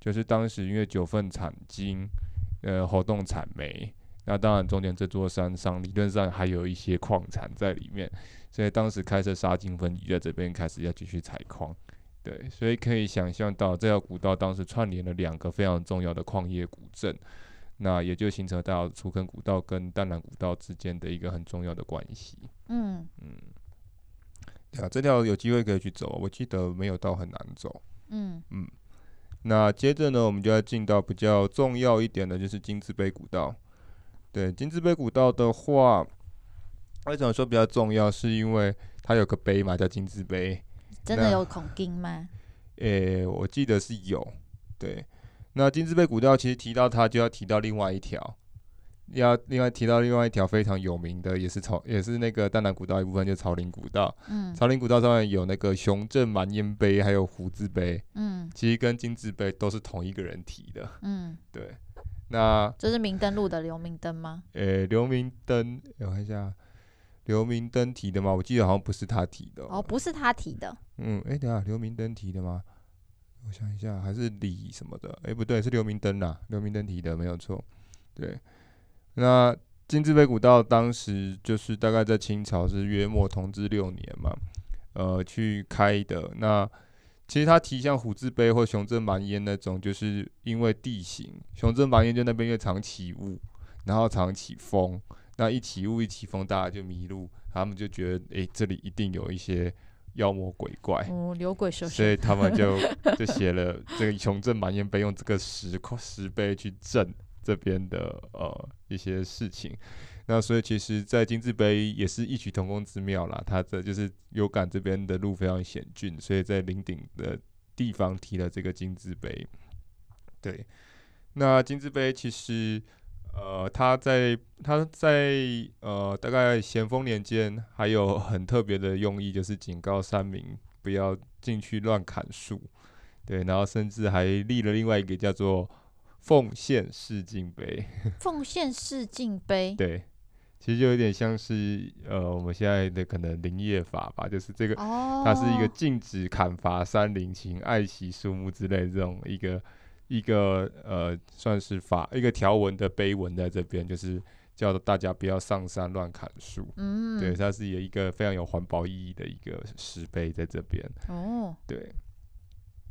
就是当时因为九份产金，呃，活动产煤，那当然中间这座山上理论上还有一些矿产在里面，所以当时开设沙金分局在这边开始要继续采矿，对，所以可以想象到这条古道当时串联了两个非常重要的矿业古镇。那也就形成大小粗坑古道跟淡蓝古道之间的一个很重要的关系。嗯嗯，对啊，这条有机会可以去走，我记得没有到很难走。嗯嗯，那接着呢，我们就要进到比较重要一点的，就是金字碑古道。对，金字碑古道的话，为什么说比较重要？是因为它有个碑嘛，叫金字碑。真的有孔钉吗？诶、欸，我记得是有，对。那金字碑古道其实提到它，就要提到另外一条，要另外提到另外一条非常有名的，也是草，也是那个淡南古道一部分，就是草岭古道。嗯，草林古道上面有那个雄镇蛮烟碑，还有胡字碑。嗯，其实跟金字碑都是同一个人提的。嗯，对。那这是明灯路的刘明灯吗？诶、欸，刘明灯，我看一下，刘明灯提的吗？我记得好像不是他提的。哦，不是他提的。嗯，诶、欸，等下，刘明灯提的吗？我想一下，还是李什么的？哎、不对，是刘明灯呐，刘明灯提的没有错。对，那金字碑古道当时就是大概在清朝是约莫同治六年嘛，呃，去开的。那其实它提像虎字碑或雄镇蛮烟那种，就是因为地形，雄镇蛮烟就那边又常起雾，然后常起风，那一起雾一起风，大家就迷路，他们就觉得，哎、欸，这里一定有一些。妖魔鬼怪，哦，牛鬼蛇神，所以他们就 就写了这个雄镇满烟碑，用这个石块石碑去镇这边的呃一些事情。那所以其实，在金字碑也是异曲同工之妙啦。它这就是有感这边的路非常险峻，所以在林顶的地方提了这个金字碑。对，那金字碑其实呃，他在他在呃，大概咸丰年间，还有很特别的用意，就是警告山民不要进去乱砍树。对，然后甚至还立了另外一个叫做奉献示敬碑。奉献示敬碑。对，其实就有点像是呃，我们现在的可能林业法吧，就是这个，哦、它是一个禁止砍伐山林、请爱惜树木之类这种一个。一个呃，算是法一个条文的碑文在这边，就是叫大家不要上山乱砍树。嗯，对，它是有一个非常有环保意义的一个石碑在这边。哦，对。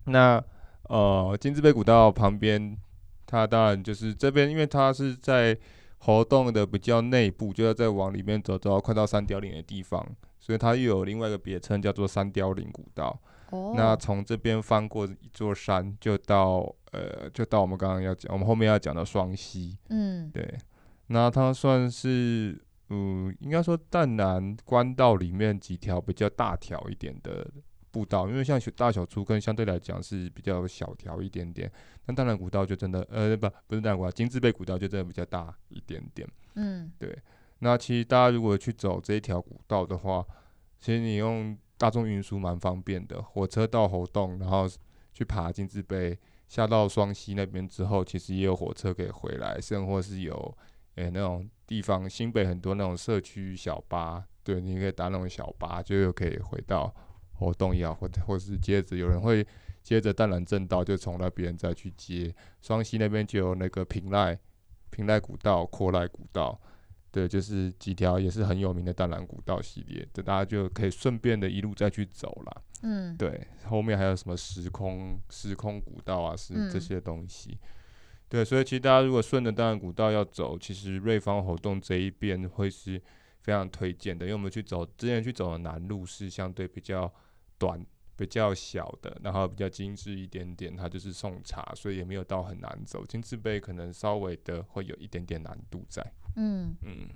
那呃，金字碑古道旁边，它当然就是这边，因为它是在活动的比较内部，就要再往里面走，走到快到三貂岭的地方，所以它又有另外一个别称，叫做三貂岭古道。哦，那从这边翻过一座山，就到。呃，就到我们刚刚要讲，我们后面要讲的双溪，嗯，对，那它算是，嗯，应该说淡南官道里面几条比较大条一点的步道，因为像大小粗坑相对来讲是比较小条一点点，但淡南古道就真的，呃，不，不是淡南古道，金字背古道就真的比较大一点点，嗯，对，那其实大家如果去走这一条古道的话，其实你用大众运输蛮方便的，火车到猴洞，然后去爬金字碑。下到双溪那边之后，其实也有火车可以回来，甚或是有诶、那种地方，新北很多那种社区小巴，对，你可以搭那种小巴，就又可以回到活动也好，或或是接着有人会接着淡兰正道，就从那边再去接双溪那边就有那个平赖平赖古道、阔赖古道，对，就是几条也是很有名的淡蓝古道系列，这大家就可以顺便的一路再去走了。嗯，对，后面还有什么时空时空古道啊，是这些东西。嗯、对，所以其实大家如果顺着淡蓝古道要走，其实瑞芳活动这一边会是非常推荐的，因为我们去走之前去走的南路是相对比较短、比较小的，然后比较精致一点点，它就是送茶，所以也没有到很难走。金字碑可能稍微的会有一点点难度在。嗯嗯，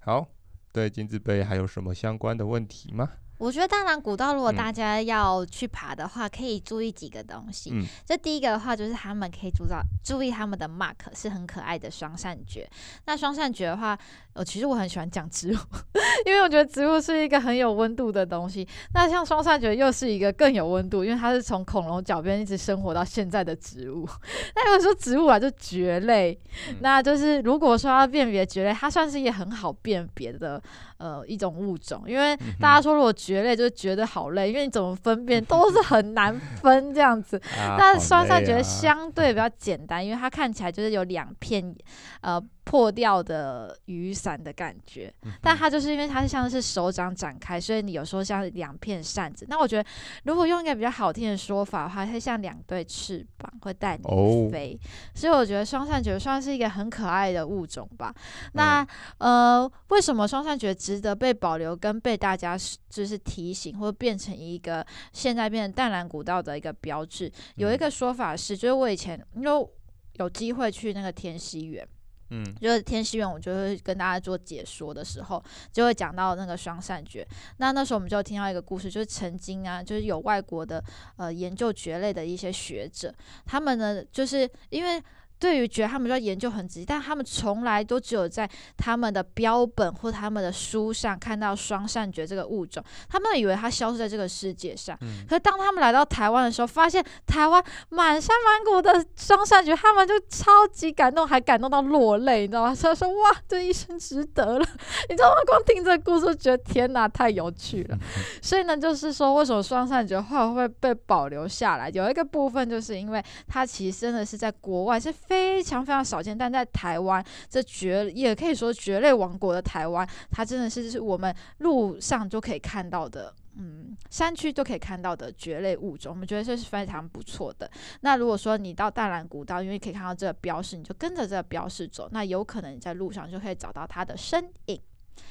好，对金字碑还有什么相关的问题吗？我觉得大南古道，如果大家要去爬的话，嗯、可以注意几个东西。嗯，这第一个的话，就是他们可以注到注意他们的 mark 是很可爱的双扇蕨。那双扇蕨的话，呃，其实我很喜欢讲植物，因为我觉得植物是一个很有温度的东西。那像双扇蕨又是一个更有温度，因为它是从恐龙脚边一直生活到现在的植物。那如果说植物啊，就蕨类，嗯、那就是如果说要辨别蕨类，它算是一个很好辨别的。呃，一种物种，因为大家说如果蕨类就觉得好累，因为你怎么分辨都是很难分这样子。但是双扇蕨相对比较简单，因为它看起来就是有两片呃。破掉的雨伞的感觉，但它就是因为它像是手掌展开，所以你有时候像两片扇子。那我觉得，如果用一个比较好听的说法的话，它像两对翅膀会带你飞。Oh. 所以我觉得双扇蕨算是一个很可爱的物种吧。那呃，为什么双扇蕨值得被保留跟被大家就是提醒，或变成一个现在变成淡蓝古道的一个标志？有一个说法是，就是我以前因为有机会去那个天溪园。嗯，就是天溪园，我就会跟大家做解说的时候，就会讲到那个双扇蕨。那那时候我们就听到一个故事，就是曾经啊，就是有外国的呃研究蕨类的一些学者，他们呢，就是因为。对于觉得，他们就要研究很仔细，但他们从来都只有在他们的标本或他们的书上看到双扇蕨这个物种，他们以为它消失在这个世界上。嗯、可是当他们来到台湾的时候，发现台湾满山满谷的双扇蕨，他们就超级感动，还感动到落泪，你知道吗？所以说哇，这一生值得了，你知道吗？光听这个故事，觉得天哪，太有趣了。所以呢，就是说为什么双扇蕨后来会被保留下来？有一个部分就是因为它其实真的是在国外是。非常非常少见，但在台湾这蕨也可以说蕨类王国的台湾，它真的是是我们路上就可以看到的，嗯，山区都可以看到的蕨类物种，我们觉得这是非常不错的。那如果说你到淡兰古道，因为可以看到这个标识，你就跟着这个标识走，那有可能你在路上就可以找到它的身影。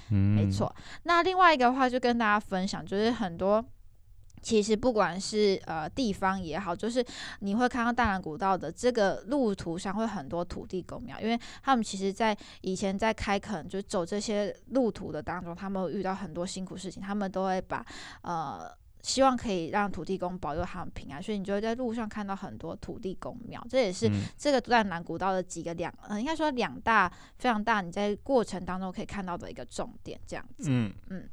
嗯，没错。那另外一个的话，就跟大家分享，就是很多。其实不管是呃地方也好，就是你会看到大兰古道的这个路途上会很多土地公庙，因为他们其实在以前在开垦就走这些路途的当中，他们遇到很多辛苦事情，他们都会把呃希望可以让土地公保佑他们平安，所以你就会在路上看到很多土地公庙。这也是这个淡兰古道的几个两，呃，应该说两大非常大，你在过程当中可以看到的一个重点，这样子。嗯嗯。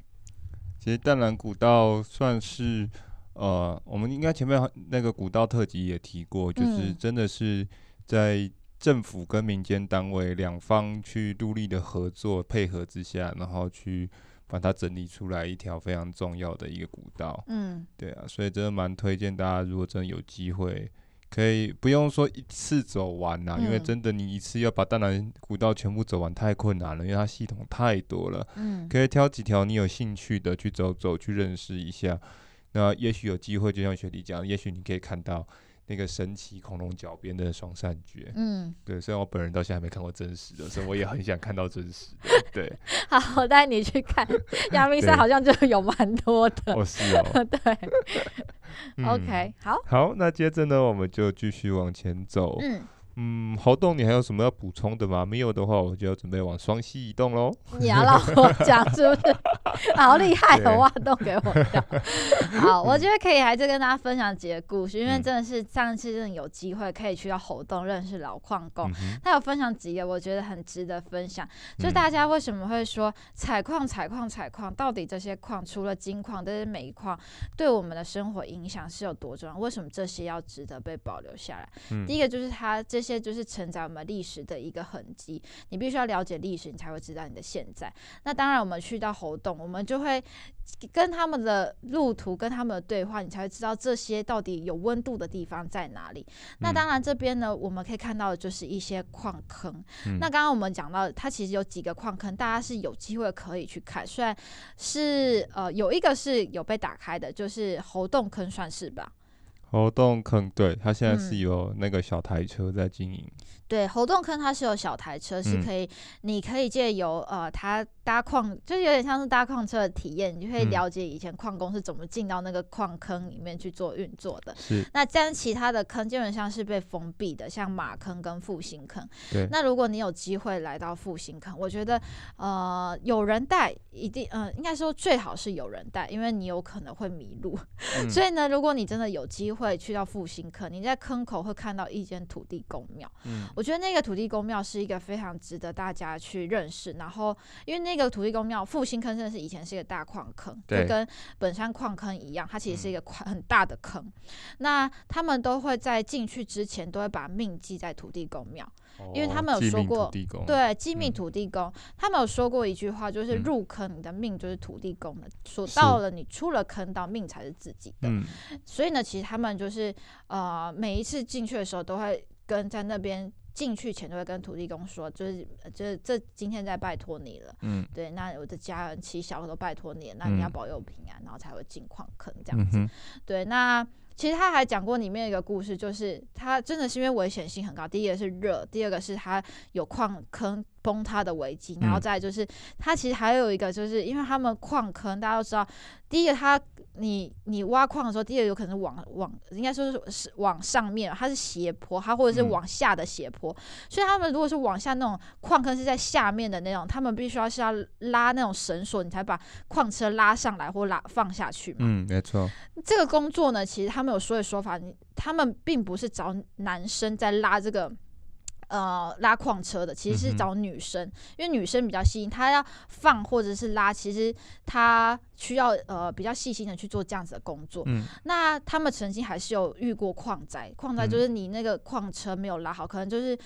其实淡蓝古道算是，呃，我们应该前面那个古道特辑也提过，就是真的是在政府跟民间单位两方去努力的合作配合之下，然后去。把它整理出来一条非常重要的一个古道，嗯，对啊，所以真的蛮推荐大家，如果真的有机会，可以不用说一次走完呐，嗯，因为真的你一次要把大南古道全部走完太困难了，因为它系统太多了，嗯，可以挑几条你有兴趣的去走走，去认识一下，那也许有机会，就像学弟讲，也许你可以看到。那个神奇恐龙脚边的双扇蕨，嗯，对，虽然我本人到现在还没看过真实的，所以我也很想看到真实的。对，好，我带你去看，阳明山好像就有蛮多的。哦，是哦，对。嗯、OK，好，好，那接着呢，我们就继续往前走。嗯。嗯，活动，你还有什么要补充的吗？没有的话，我就要准备往双溪移动喽。你要让我讲是不是？好厉害的挖洞给我跳。好，我觉得可以还是跟大家分享几个故事，因为真的是上次真的有机会可以去到活动认识老矿工，嗯、他有分享几个我觉得很值得分享。就大家为什么会说采矿、采矿、采矿？到底这些矿除了金矿，这些煤矿对我们的生活影响是有多重要？为什么这些要值得被保留下来？嗯、第一个就是它这。这些就是承载我们历史的一个痕迹，你必须要了解历史，你才会知道你的现在。那当然，我们去到猴洞，我们就会跟他们的路途、跟他们的对话，你才会知道这些到底有温度的地方在哪里。嗯、那当然，这边呢，我们可以看到的就是一些矿坑。嗯、那刚刚我们讲到，它其实有几个矿坑，大家是有机会可以去看。虽然是呃，有一个是有被打开的，就是猴洞坑，算是吧。猴洞坑，对，它现在是有那个小台车在经营。嗯对，猴洞坑它是有小台车，是可以，嗯、你可以借由呃，它搭矿，就是有点像是搭矿车的体验，你就可以了解以前矿工是怎么进到那个矿坑里面去做运作的。是。那这样其他的坑基本上是被封闭的，像马坑跟复兴坑。对。那如果你有机会来到复兴坑，我觉得呃，有人带一定，呃，应该说最好是有人带，因为你有可能会迷路。嗯、所以呢，如果你真的有机会去到复兴坑，你在坑口会看到一间土地公庙。嗯。我觉得那个土地公庙是一个非常值得大家去认识，然后因为那个土地公庙复兴坑真的是以前是一个大矿坑，就跟本山矿坑一样，它其实是一个矿很大的坑。嗯、那他们都会在进去之前都会把命记在土地公庙，哦、因为他们有说过，对，祭命土地公，嗯、他们有说过一句话，就是入坑你的命就是土地公的，说、嗯、到了你出了坑，到命才是自己的。嗯、所以呢，其实他们就是呃每一次进去的时候都会跟在那边。进去前都会跟土地公说，就是就是这今天在拜托你了，嗯，对，那我的家人妻小都拜托你，那你要保佑平安，嗯、然后才会进矿坑这样子，嗯、对，那其实他还讲过里面一个故事，就是他真的是因为危险性很高，第一个是热，第二个是他有矿坑崩塌的危机，然后再就是他其实还有一个就是因为他们矿坑大家都知道，第一个他。你你挖矿的时候，第一个有可能是往往应该说是是往上面，它是斜坡，它或者是往下的斜坡，嗯、所以他们如果是往下那种矿坑是在下面的那种，他们必须要是要拉那种绳索，你才把矿车拉上来或拉放下去嘛。嗯，没错。这个工作呢，其实他们有说的说法，他们并不是找男生在拉这个。呃，拉矿车的其实是找女生，嗯、因为女生比较细心，她要放或者是拉，其实她需要呃比较细心的去做这样子的工作。嗯，那他们曾经还是有遇过矿灾，矿灾就是你那个矿车没有拉好，可能就是。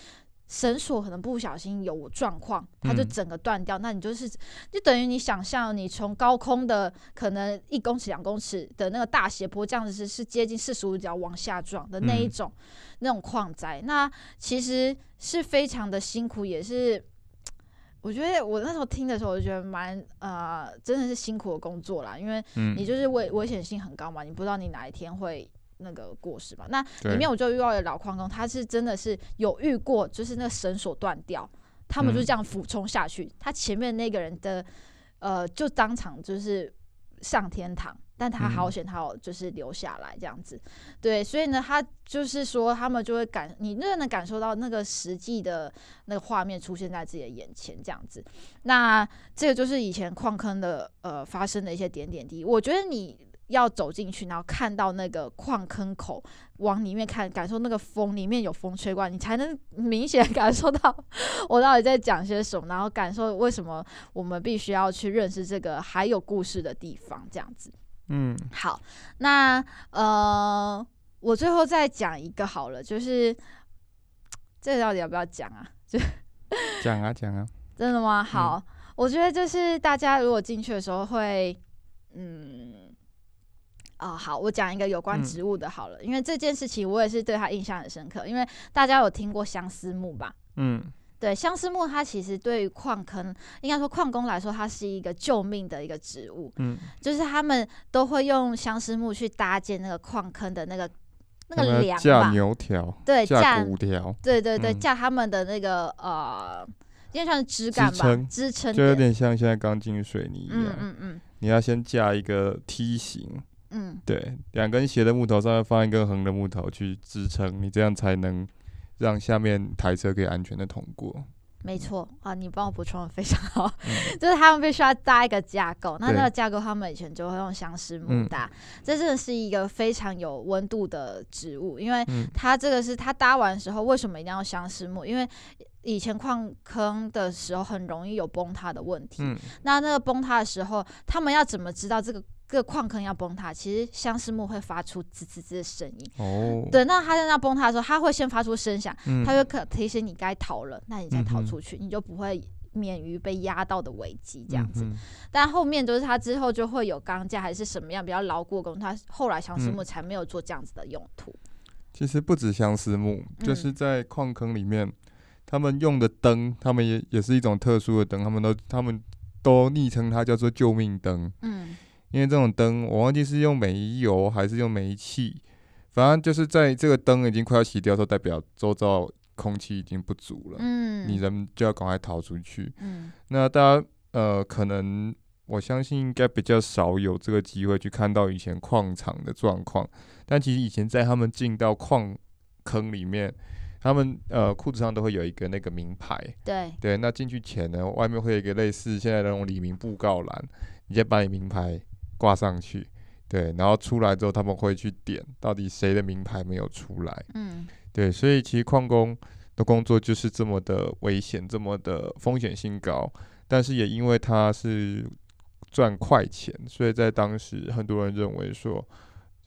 绳索可能不小心有状况，它就整个断掉。嗯、那你就是就等于你想象，你从高空的可能一公尺、两公尺的那个大斜坡，这样子是是接近四十五度角往下撞的那一种、嗯、那种矿灾。那其实是非常的辛苦，也是我觉得我那时候听的时候，我就觉得蛮呃，真的是辛苦的工作啦。因为你就是危危险性很高嘛，你不知道你哪一天会。那个过世吧，那里面我就遇到了老矿工，他是真的是有遇过，就是那个绳索断掉，他们就这样俯冲下去，嗯、他前面那个人的呃就当场就是上天堂，但他好险，他有就是留下来这样子，嗯、对，所以呢，他就是说他们就会感，你那个能感受到那个实际的那个画面出现在自己的眼前这样子，那这个就是以前矿坑的呃发生的一些点点滴滴，我觉得你。要走进去，然后看到那个矿坑口，往里面看，感受那个风，里面有风吹过来，你才能明显感受到我到底在讲些什么，然后感受为什么我们必须要去认识这个还有故事的地方，这样子。嗯，好，那呃，我最后再讲一个好了，就是这个到底要不要讲啊？就讲啊讲啊，真的吗？好，嗯、我觉得就是大家如果进去的时候会，嗯。啊、哦，好，我讲一个有关植物的，好了，嗯、因为这件事情我也是对他印象很深刻，因为大家有听过相思木吧？嗯，对，相思木它其实对于矿坑，应该说矿工来说，它是一个救命的一个植物。嗯，就是他们都会用相思木去搭建那个矿坑的那个那个梁吧，架牛条，对，架骨条，对对对，架他们的那个呃，应该算是枝干吧，支撑，就有点像现在钢筋水泥一样。嗯嗯嗯，你要先架一个梯形。嗯，对，两根斜的木头上面放一根横的木头去支撑，你这样才能让下面台车可以安全的通过。没错啊，你帮我补充的非常好，嗯、就是他们必须要搭一个架构，那那个架构他们以前就会用相思木搭，嗯、这真的是一个非常有温度的植物，因为它这个是它搭完的时候为什么一定要相思木？因为以前矿坑的时候很容易有崩塌的问题，嗯、那那个崩塌的时候，他们要怎么知道这个？这个矿坑要崩塌，其实相思木会发出吱吱吱的声音。哦，对，那它在那崩塌的时候，它会先发出声响，嗯、它会可提醒你该逃了，那你再逃出去，嗯、你就不会免于被压到的危机这样子。嗯、但后面就是它之后就会有钢架还是什么样比较牢固的工，它后来相思木才没有做这样子的用途。其实不止相思木，就是在矿坑里面，嗯、他们用的灯，他们也也是一种特殊的灯，他们都他们都昵称它叫做救命灯。嗯。因为这种灯，我忘记是用煤油还是用煤气，反正就是在这个灯已经快要熄掉的时候，代表周遭空气已经不足了，嗯，你人就要赶快逃出去，嗯，那大家呃，可能我相信应该比较少有这个机会去看到以前矿场的状况，但其实以前在他们进到矿坑里面，他们呃裤子上都会有一个那个名牌，对对，那进去前呢，外面会有一个类似现在那种李明布告栏，你先把你名牌。挂上去，对，然后出来之后他们会去点，到底谁的名牌没有出来？嗯，对，所以其实矿工的工作就是这么的危险，这么的风险性高，但是也因为他是赚快钱，所以在当时很多人认为说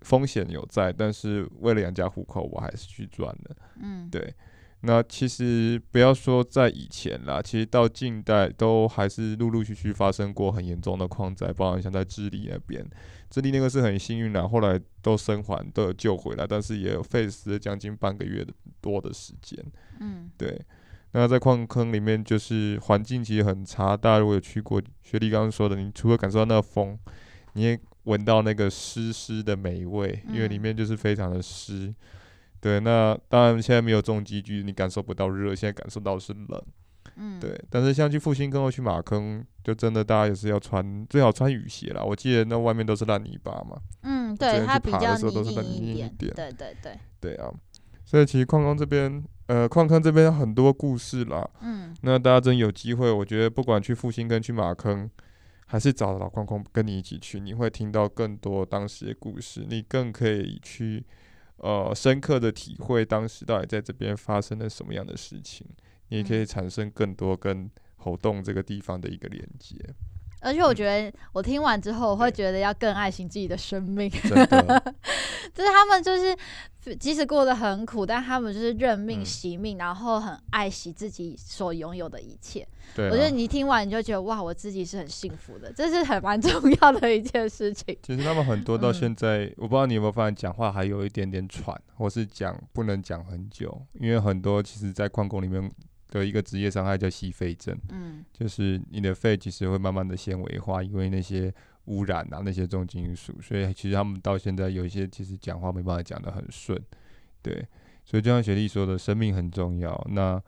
风险有在，但是为了养家糊口，我还是去赚的。嗯，对。那其实不要说在以前啦，其实到近代都还是陆陆续续发生过很严重的矿灾，包含像在智利那边，智利那个是很幸运的，后来都生还，都有救回来，但是也有费时了将近半个月的多的时间。嗯，对。那在矿坑里面，就是环境其实很差，大家如果有去过，学弟刚刚说的，你除了感受到那个风，你也闻到那个湿湿的霉味，因为里面就是非常的湿。对，那当然现在没有重机具，你感受不到热，现在感受到是冷。嗯，对。但是像去复兴坑或去马坑，就真的大家也是要穿，最好穿雨鞋啦。我记得那外面都是烂泥巴嘛。嗯，对，它比较泥泞一点。对对对。对啊，所以其实矿工这边，呃，矿坑这边很多故事啦。嗯。那大家真有机会，我觉得不管去复兴坑、去马坑，还是找老矿工跟你一起去，你会听到更多当时的故事，你更可以去。呃，深刻的体会当时到底在这边发生了什么样的事情，你也可以产生更多跟猴洞这个地方的一个连接。而且我觉得，我听完之后，我会觉得要更爱惜自己的生命。就是他们就是即使过得很苦，但他们就是认命惜命，嗯、然后很爱惜自己所拥有的一切。对、啊，我觉得你听完你就觉得哇，我自己是很幸福的，这是很蛮 重要的一件事情。其实他们很多到现在，嗯、我不知道你有没有发现，讲话还有一点点喘，或是讲不能讲很久，因为很多其实，在矿工里面。的一个职业伤害叫吸肺症，嗯，就是你的肺其实会慢慢的纤维化，因为那些污染啊，那些重金属，所以其实他们到现在有一些其实讲话没办法讲得很顺，对，所以就像学弟说的，生命很重要。那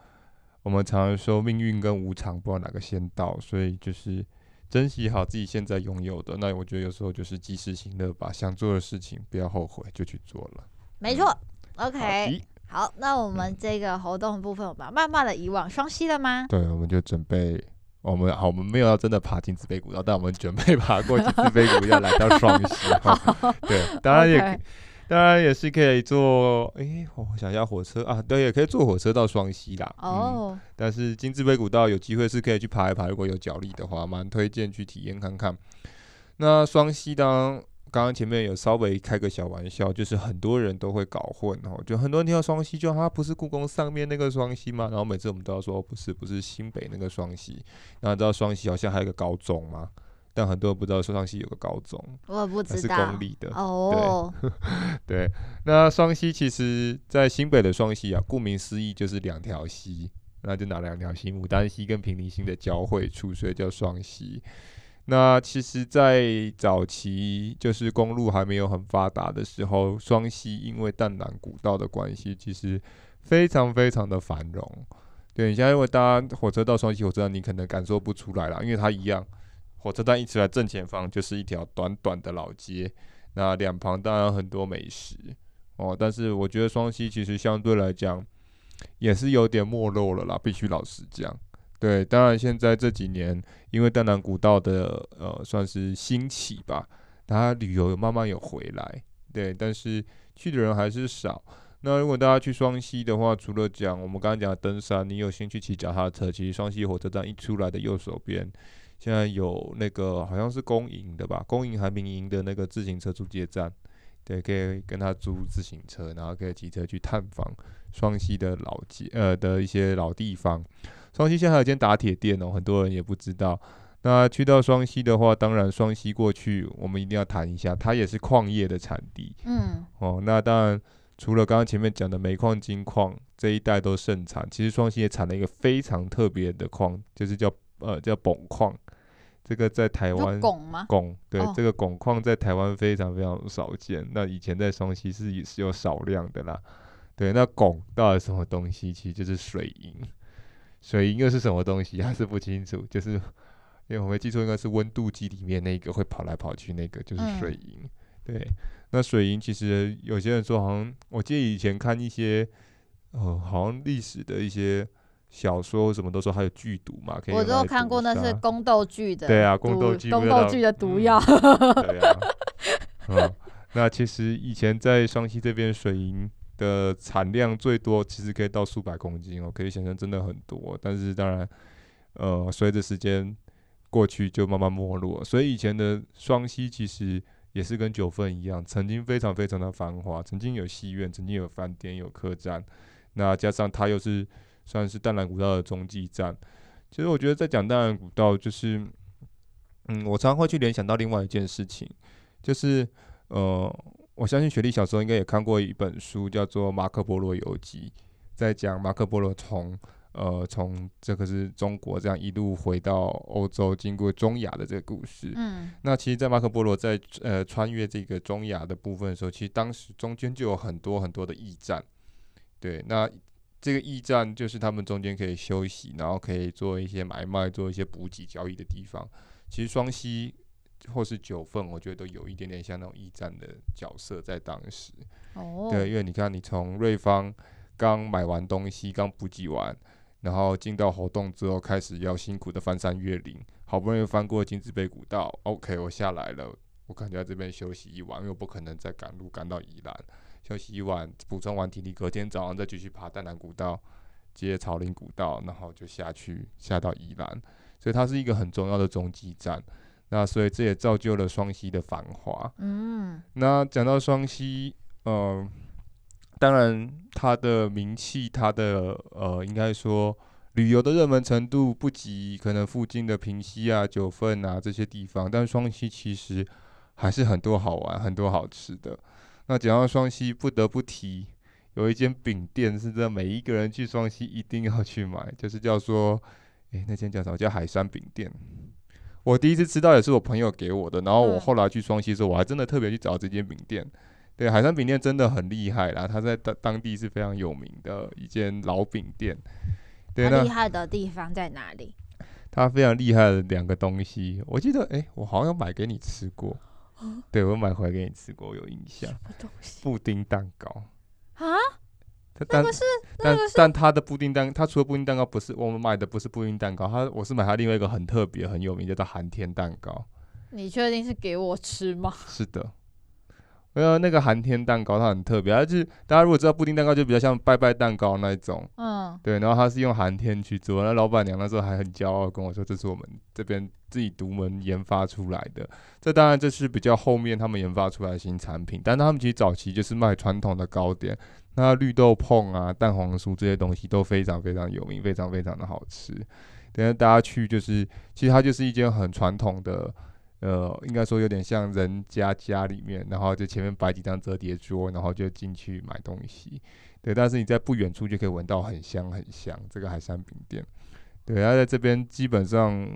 我们常常说命运跟无常，不知道哪个先到，所以就是珍惜好自己现在拥有的。那我觉得有时候就是及时行乐吧，想做的事情不要后悔，就去做了。没错，OK。好，那我们这个活动部分，我们慢慢的移往双溪了吗？对，我们就准备我们好，我们没有要真的爬金字杯古道，但我们准备爬过金字杯古道来到双溪。对，当然也，okay. 当然也是可以坐。哎、欸，我想一下，火车啊，对，也可以坐火车到双溪啦。哦、oh. 嗯。但是金字杯古道有机会是可以去爬一爬，如果有脚力的话，蛮推荐去体验看看。那双溪当。刚刚前面有稍微开个小玩笑，就是很多人都会搞混哦，就很多人听到双溪，就它不是故宫上面那个双溪吗？然后每次我们都要说不是，不是新北那个双溪。然后知道双溪好像还有个高中吗？但很多人不知道说双溪有个高中，我不知道，是公立的哦。对，对，那双溪其实在新北的双溪啊，顾名思义就是两条溪，那就拿两条溪，牡丹溪跟平林溪的交汇处，所以叫双溪。那其实，在早期就是公路还没有很发达的时候，双溪因为淡南古道的关系，其实非常非常的繁荣。对，你现在如果搭火车到双溪火车站，你可能感受不出来了，因为它一样，火车站一出来正前方就是一条短短的老街，那两旁当然很多美食哦。但是我觉得双溪其实相对来讲也是有点没落了啦，必须老实讲。对，当然现在这几年，因为淡南古道的呃算是兴起吧，大家旅游慢慢有回来，对，但是去的人还是少。那如果大家去双溪的话，除了讲我们刚刚讲登山，你有兴趣骑脚踏车，其实双溪火车站一出来的右手边，现在有那个好像是公营的吧，公营还民营的那个自行车租借站，对，可以跟他租自行车，然后可以骑车去探访双溪的老街呃的一些老地方。双溪现在还有间打铁店哦，很多人也不知道。那去到双溪的话，当然双溪过去，我们一定要谈一下，它也是矿业的产地。嗯，哦，那当然除了刚刚前面讲的煤矿、金矿这一带都盛产，其实双溪也产了一个非常特别的矿，就是叫呃叫汞矿。这个在台湾汞吗？汞对，哦、这个汞矿在台湾非常非常少见。那以前在双溪是也是有少量的啦。对，那汞到底什么东西？其实就是水银。水银又是什么东西？还是不清楚。就是因为我没记错，应该是温度计里面那个会跑来跑去那个，就是水银。嗯、对，那水银其实有些人说，好像我记得以前看一些，呃，好像历史的一些小说，什么都说它有剧毒嘛。可以我都看过，那是宫斗剧的。对啊，宫斗剧。宫斗剧的毒药。嗯、对啊。嗯，那其实以前在双溪这边水银。的产量最多，其实可以到数百公斤哦，可以想象真的很多。但是当然，呃，随着时间过去，就慢慢没落。所以以前的双溪其实也是跟九份一样，曾经非常非常的繁华，曾经有戏院，曾经有饭店，有客栈。那加上它又是算是淡蓝古道的中继站。其实我觉得在讲淡蓝古道，就是，嗯，我常会去联想到另外一件事情，就是呃。我相信雪莉小时候应该也看过一本书，叫做《马可波罗游记》，在讲马可波罗从呃从这个是中国这样一路回到欧洲，经过中亚的这个故事。嗯，那其实，在马可波罗在呃穿越这个中亚的部分的时候，其实当时中间就有很多很多的驿站。对，那这个驿站就是他们中间可以休息，然后可以做一些买卖、做一些补给交易的地方。其实双溪。或是九份，我觉得都有一点点像那种驿站的角色在当时。哦，对，因为你看，你从瑞芳刚买完东西，刚补给完，然后进到活动之后，开始要辛苦的翻山越岭，好不容易翻过金字碑古道，OK，我下来了，我感觉在这边休息一晚，因为我不可能再赶路赶到宜兰，休息一晚，补充完体力，隔天早上再继续爬淡蓝古道，接草岭古道，然后就下去下到宜兰，所以它是一个很重要的中继站。那所以这也造就了双溪的繁华。嗯，那讲到双溪，呃，当然它的名气，它的呃，应该说旅游的热门程度不及可能附近的平溪啊、九份啊这些地方，但双溪其实还是很多好玩、很多好吃的。那讲到双溪，不得不提有一间饼店，是这每一个人去双溪一定要去买，就是叫做，诶，那间叫什么？叫海山饼店。我第一次吃到也是我朋友给我的，然后我后来去双溪的时候，我还真的特别去找这间饼店。对，海山饼店真的很厉害啦，它在当当地是非常有名的一间老饼店。对，那厉害的地方在哪里？它非常厉害的两个东西，我记得，哎、欸，我好像买给你吃过。对，我买回来给你吃过，我有印象。布丁蛋糕。啊？但那是但但他的布丁蛋，他除了布丁蛋糕不是我们买的，不是布丁蛋糕，他我是买他另外一个很特别很有名，叫做寒天蛋糕。你确定是给我吃吗？是的。没有那个寒天蛋糕，它很特别，它就是大家如果知道布丁蛋糕，就比较像拜拜蛋糕那一种，嗯，对，然后它是用寒天去做，那老板娘那时候还很骄傲跟我说，这是我们这边自己独门研发出来的。这当然这是比较后面他们研发出来的新产品，但他们其实早期就是卖传统的糕点，那绿豆碰啊、蛋黄酥这些东西都非常非常有名，非常非常的好吃。等下大家去就是，其实它就是一间很传统的。呃，应该说有点像人家家里面，然后就前面摆几张折叠桌，然后就进去买东西。对，但是你在不远处就可以闻到很香很香这个海山饼店。对，它在这边基本上，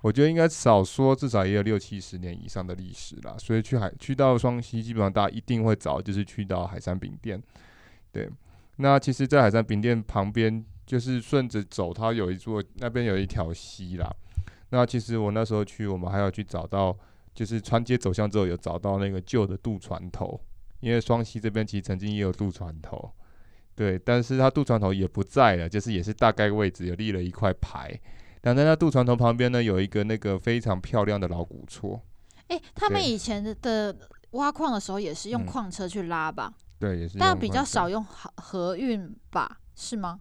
我觉得应该少说至少也有六七十年以上的历史了。所以去海去到双溪，基本上大家一定会找，就是去到海山饼店。对，那其实，在海山饼店旁边，就是顺着走，它有一座那边有一条溪啦。那其实我那时候去，我们还要去找到，就是穿街走巷之后有找到那个旧的渡船头，因为双溪这边其实曾经也有渡船头，对，但是它渡船头也不在了，就是也是大概位置有立了一块牌，但在那渡船头旁边呢，有一个那个非常漂亮的老古厝。哎、欸，他们以前的挖矿的时候也是用矿车去拉吧？嗯、对，也是，但比较少用河河运吧？是吗？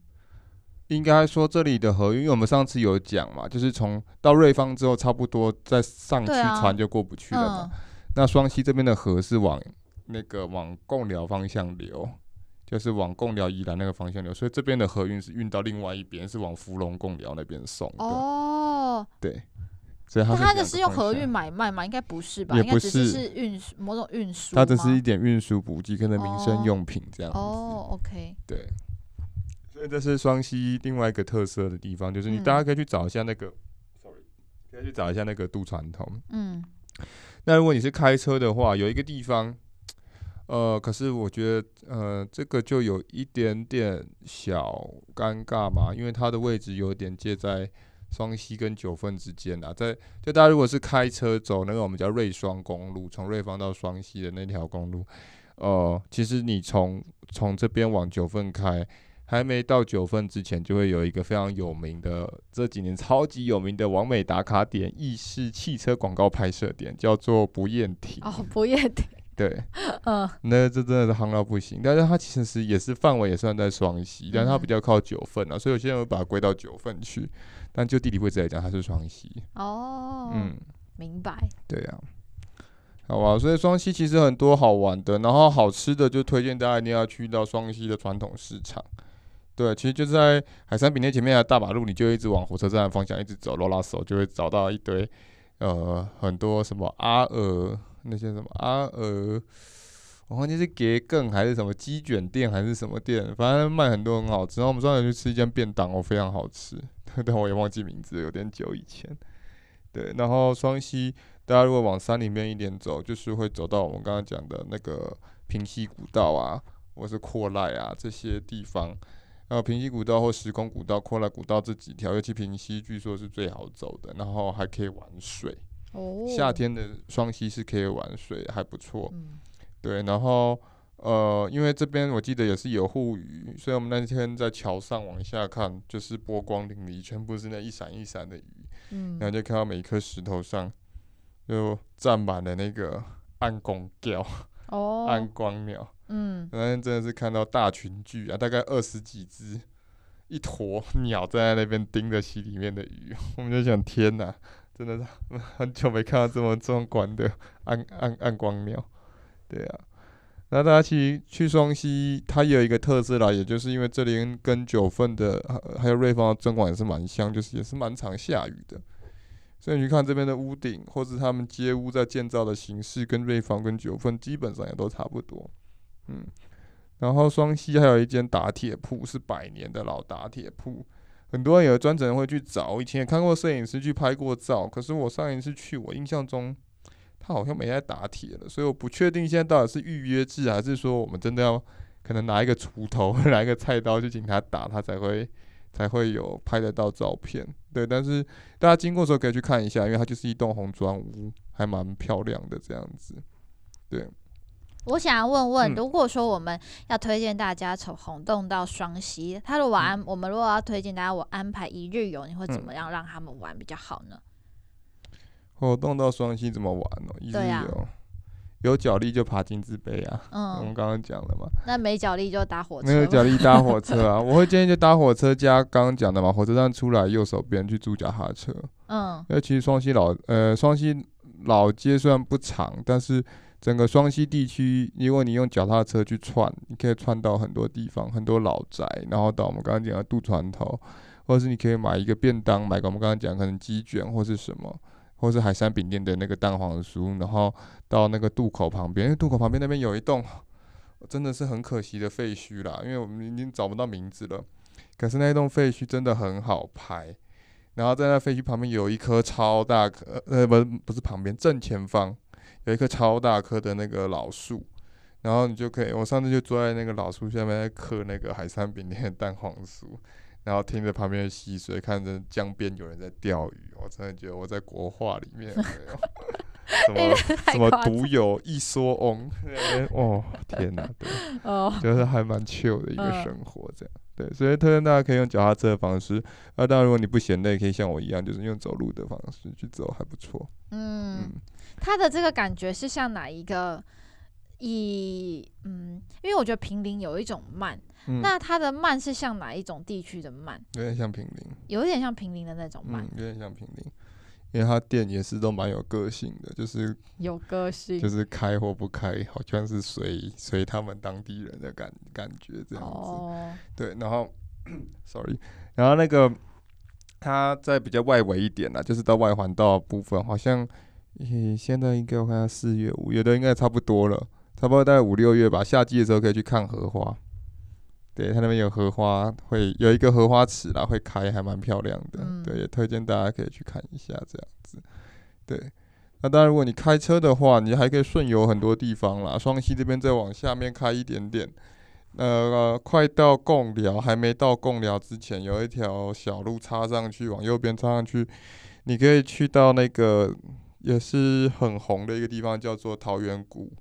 应该说这里的河运，因为我们上次有讲嘛，就是从到瑞芳之后，差不多再上去船就过不去了嘛。那双溪这边的河是往那个往贡寮方向流，就是往贡寮宜兰那个方向流，所以这边的河运是运到另外一边，是往芙蓉贡寮那边送的。哦，对，所以它他的是用河运买卖吗？应该不是吧？也不是，是运输某种运输。它只是一点运输补给，可能民生用品这样子。哦，OK，对。这是双溪另外一个特色的地方，就是你大家可以去找一下那个、嗯、，sorry，可以去找一下那个渡船头。嗯，那如果你是开车的话，有一个地方，呃，可是我觉得，呃，这个就有一点点小尴尬嘛，因为它的位置有点介在双溪跟九份之间啊，在就大家如果是开车走那个我们叫瑞双公路，从瑞芳到双溪的那条公路，呃，其实你从从这边往九份开。还没到九份之前，就会有一个非常有名的，这几年超级有名的完美打卡点——意式汽车广告拍摄点，叫做不厌亭。哦，不厌亭。对，嗯，那这真的是夯到不行。但是它其实也是范围也算在双溪，但它比较靠九份啊，所以有些人会把它归到九份去。但就地理位置来讲，它是双溪。哦，嗯，明白。对呀、啊，好吧。所以双溪其实很多好玩的，然后好吃的就推荐大家一定要去到双溪的传统市场。对，其实就在海山饼店前面的大马路，你就一直往火车站的方向一直走，罗拉手就会找到一堆，呃，很多什么阿尔那些什么阿尔，我忘记是桔梗还是什么鸡卷店还是什么店，反正卖很多很好吃。然后我们上次去吃一间便当哦，非常好吃，但我也忘记名字，有点久以前。对，然后双溪，大家如果往山里面一点走，就是会走到我们刚刚讲的那个平溪古道啊，或是阔濑啊这些地方。然后平溪古道或时空古道、阔濑古道这几条，尤其平溪据说是最好走的，然后还可以玩水。哦，夏天的双溪是可以玩水，还不错。嗯，对。然后呃，因为这边我记得也是有护鱼，所以我们那天在桥上往下看，就是波光粼粼，全部是那一闪一闪的鱼。嗯，然后就看到每一颗石头上就站满了那个暗光鸟。哦，暗光鸟。嗯，那天真的是看到大群聚啊，大概二十几只，一坨 鸟在那边盯着溪里面的鱼，我们就想，天哪，真的是很 久没看到这么壮观的暗暗暗光鸟。对啊，那大家其实去双溪，它有一个特色啦，也就是因为这里跟九份的还有瑞芳的针管也是蛮像，就是也是蛮常下雨的。所以你看这边的屋顶，或是他们街屋在建造的形式，跟瑞芳跟九份基本上也都差不多。嗯，然后双溪还有一间打铁铺，是百年的老打铁铺，很多人有专程会去找。以前也看过摄影师去拍过照，可是我上一次去，我印象中他好像没在打铁了，所以我不确定现在到底是预约制，还是说我们真的要可能拿一个锄头 拿一个菜刀去请他打，他才会才会有拍得到照片。对，但是大家经过的时候可以去看一下，因为它就是一栋红砖屋，还蛮漂亮的这样子。对。我想要问问，如果说我们要推荐大家从红洞到双溪，他如果安，嗯、我们如果要推荐大家我安排一日游，你会怎么样让他们玩比较好呢？活动到双溪怎么玩呢？一日游，有脚力就爬金字碑啊。嗯，我们刚刚讲了嘛。那没脚力就搭火车。没有脚力搭火车啊！我会建议就搭火车加刚刚讲的嘛，火车站出来右手边去租脚踏车。嗯，因为其实双溪老呃双溪老街虽然不长，但是。整个双溪地区，如果你用脚踏车去串，你可以串到很多地方，很多老宅，然后到我们刚刚讲的渡船头，或者是你可以买一个便当，买个我们刚刚讲可能鸡卷或是什么，或是海山饼店的那个蛋黄酥，然后到那个渡口旁边，因为渡口旁边那边有一栋真的是很可惜的废墟啦，因为我们已经找不到名字了，可是那一栋废墟真的很好拍，然后在那废墟旁边有一棵超大棵，呃，不，不是旁边，正前方。有一棵超大棵的那个老树，然后你就可以，我上次就坐在那个老树下面在嗑那个海山饼店的蛋黄酥，然后听着旁边的溪水，看着江边有人在钓鱼，我真的觉得我在国画里面，有 没有 什么什么独有一说翁，哦天哪，对，哦，就是还蛮 chill 的一个生活这样，对，所以推荐大家可以用脚踏车的方式，那当然如果你不嫌累，可以像我一样，就是用走路的方式去走，还不错，嗯。嗯它的这个感觉是像哪一个？以嗯，因为我觉得平林有一种慢，嗯、那它的慢是像哪一种地区的慢？有点像平林，有点像平林的那种慢，嗯、有点像平林，因为它店也是都蛮有个性的，就是有个性，就是开或不开，好像是随随他们当地人的感感觉这样子。哦、对，然后 sorry，然后那个它在比较外围一点呢，就是到外环道部分，好像。嘿，现在应该我看下四月、五月的应该差不多了，差不多大概五六月吧。夏季的时候可以去看荷花，对，它那边有荷花，会有一个荷花池啦，会开，还蛮漂亮的。嗯、对，也推荐大家可以去看一下这样子。对，那当然如果你开车的话，你还可以顺游很多地方啦。双溪这边再往下面开一点点，呃，快到贡寮，还没到贡寮之前，有一条小路插上去，往右边插上去，你可以去到那个。也是很红的一个地方，叫做桃源谷。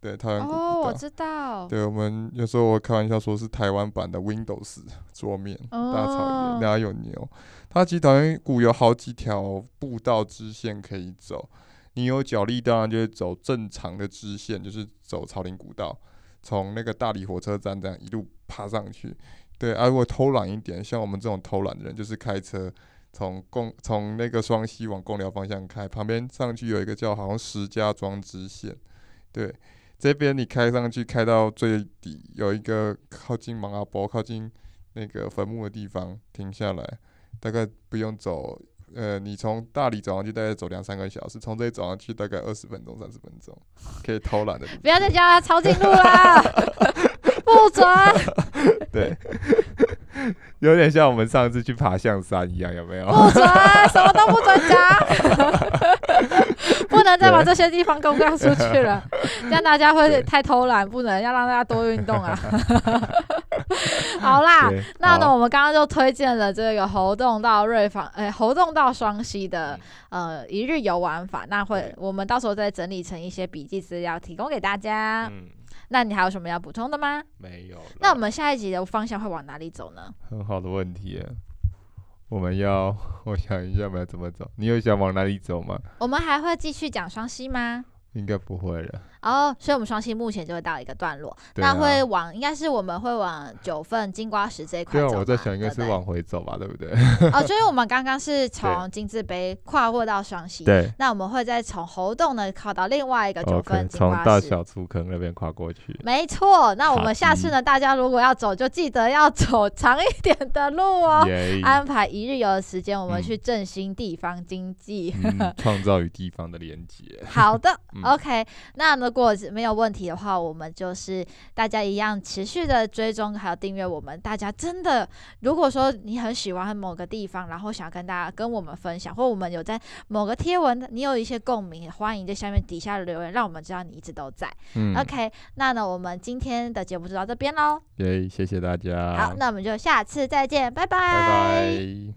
对，桃源谷。哦，我知道。对，我们有时候我开玩笑说是台湾版的 Windows 桌面，哦、大草原，哪有牛？它其实桃源谷有好几条步道支线可以走，你有脚力当然就是走正常的支线，就是走草林古道，从那个大理火车站这样一路爬上去。对，而、啊、如果偷懒一点，像我们这种偷懒的人，就是开车。从贡从那个双溪往贡寮方向开，旁边上去有一个叫好像石家庄支线，对，这边你开上去开到最底有一个靠近芒阿波靠近那个坟墓的地方停下来，大概不用走，呃，你从大理走上去大概走两三个小时，从这里走上去大概二十分钟三十分钟，可以偷懒的。不要再叫他抄近路啦，不准。对。有点像我们上次去爬象山一样，有没有？不准，什么都不准讲，不能再把这些地方公告出去了，这样大家会太偷懒，不能要让大家多运动啊。好啦，那呢，我们刚刚就推荐了这个猴洞到瑞芳，哎、欸，猴硐到双溪的呃一日游玩法，那会我们到时候再整理成一些笔记资料提供给大家。嗯那你还有什么要补充的吗？没有。那我们下一集的方向会往哪里走呢？很好的问题，我们要 我想一下，我们要怎么走？你有想往哪里走吗？我们还会继续讲双溪吗？应该不会了。哦，oh, 所以我们双溪目前就会到一个段落，啊、那会往应该是我们会往九份金瓜石这一块走。对啊，我在想应该是往回走吧，对不对？哦，就是我们刚刚是 从金字碑跨过到双溪，对。那我们会再从猴洞呢靠到另外一个九份金瓜石，从大小粗坑那边跨过去。没错，那我们下次呢，大家如果要走，就记得要走长一点的路哦.安排一日游的时间，我们去振兴地方经济，创、嗯、造与地方的连接。好的、嗯、，OK，那如果没有问题的话，我们就是大家一样持续的追踪还有订阅我们。大家真的，如果说你很喜欢某个地方，然后想跟大家跟我们分享，或我们有在某个贴文，你有一些共鸣，欢迎在下面底下留言，让我们知道你一直都在。嗯，OK，那呢，我们今天的节目就到这边喽。耶，谢谢大家。好，那我们就下次再见，拜拜。拜拜。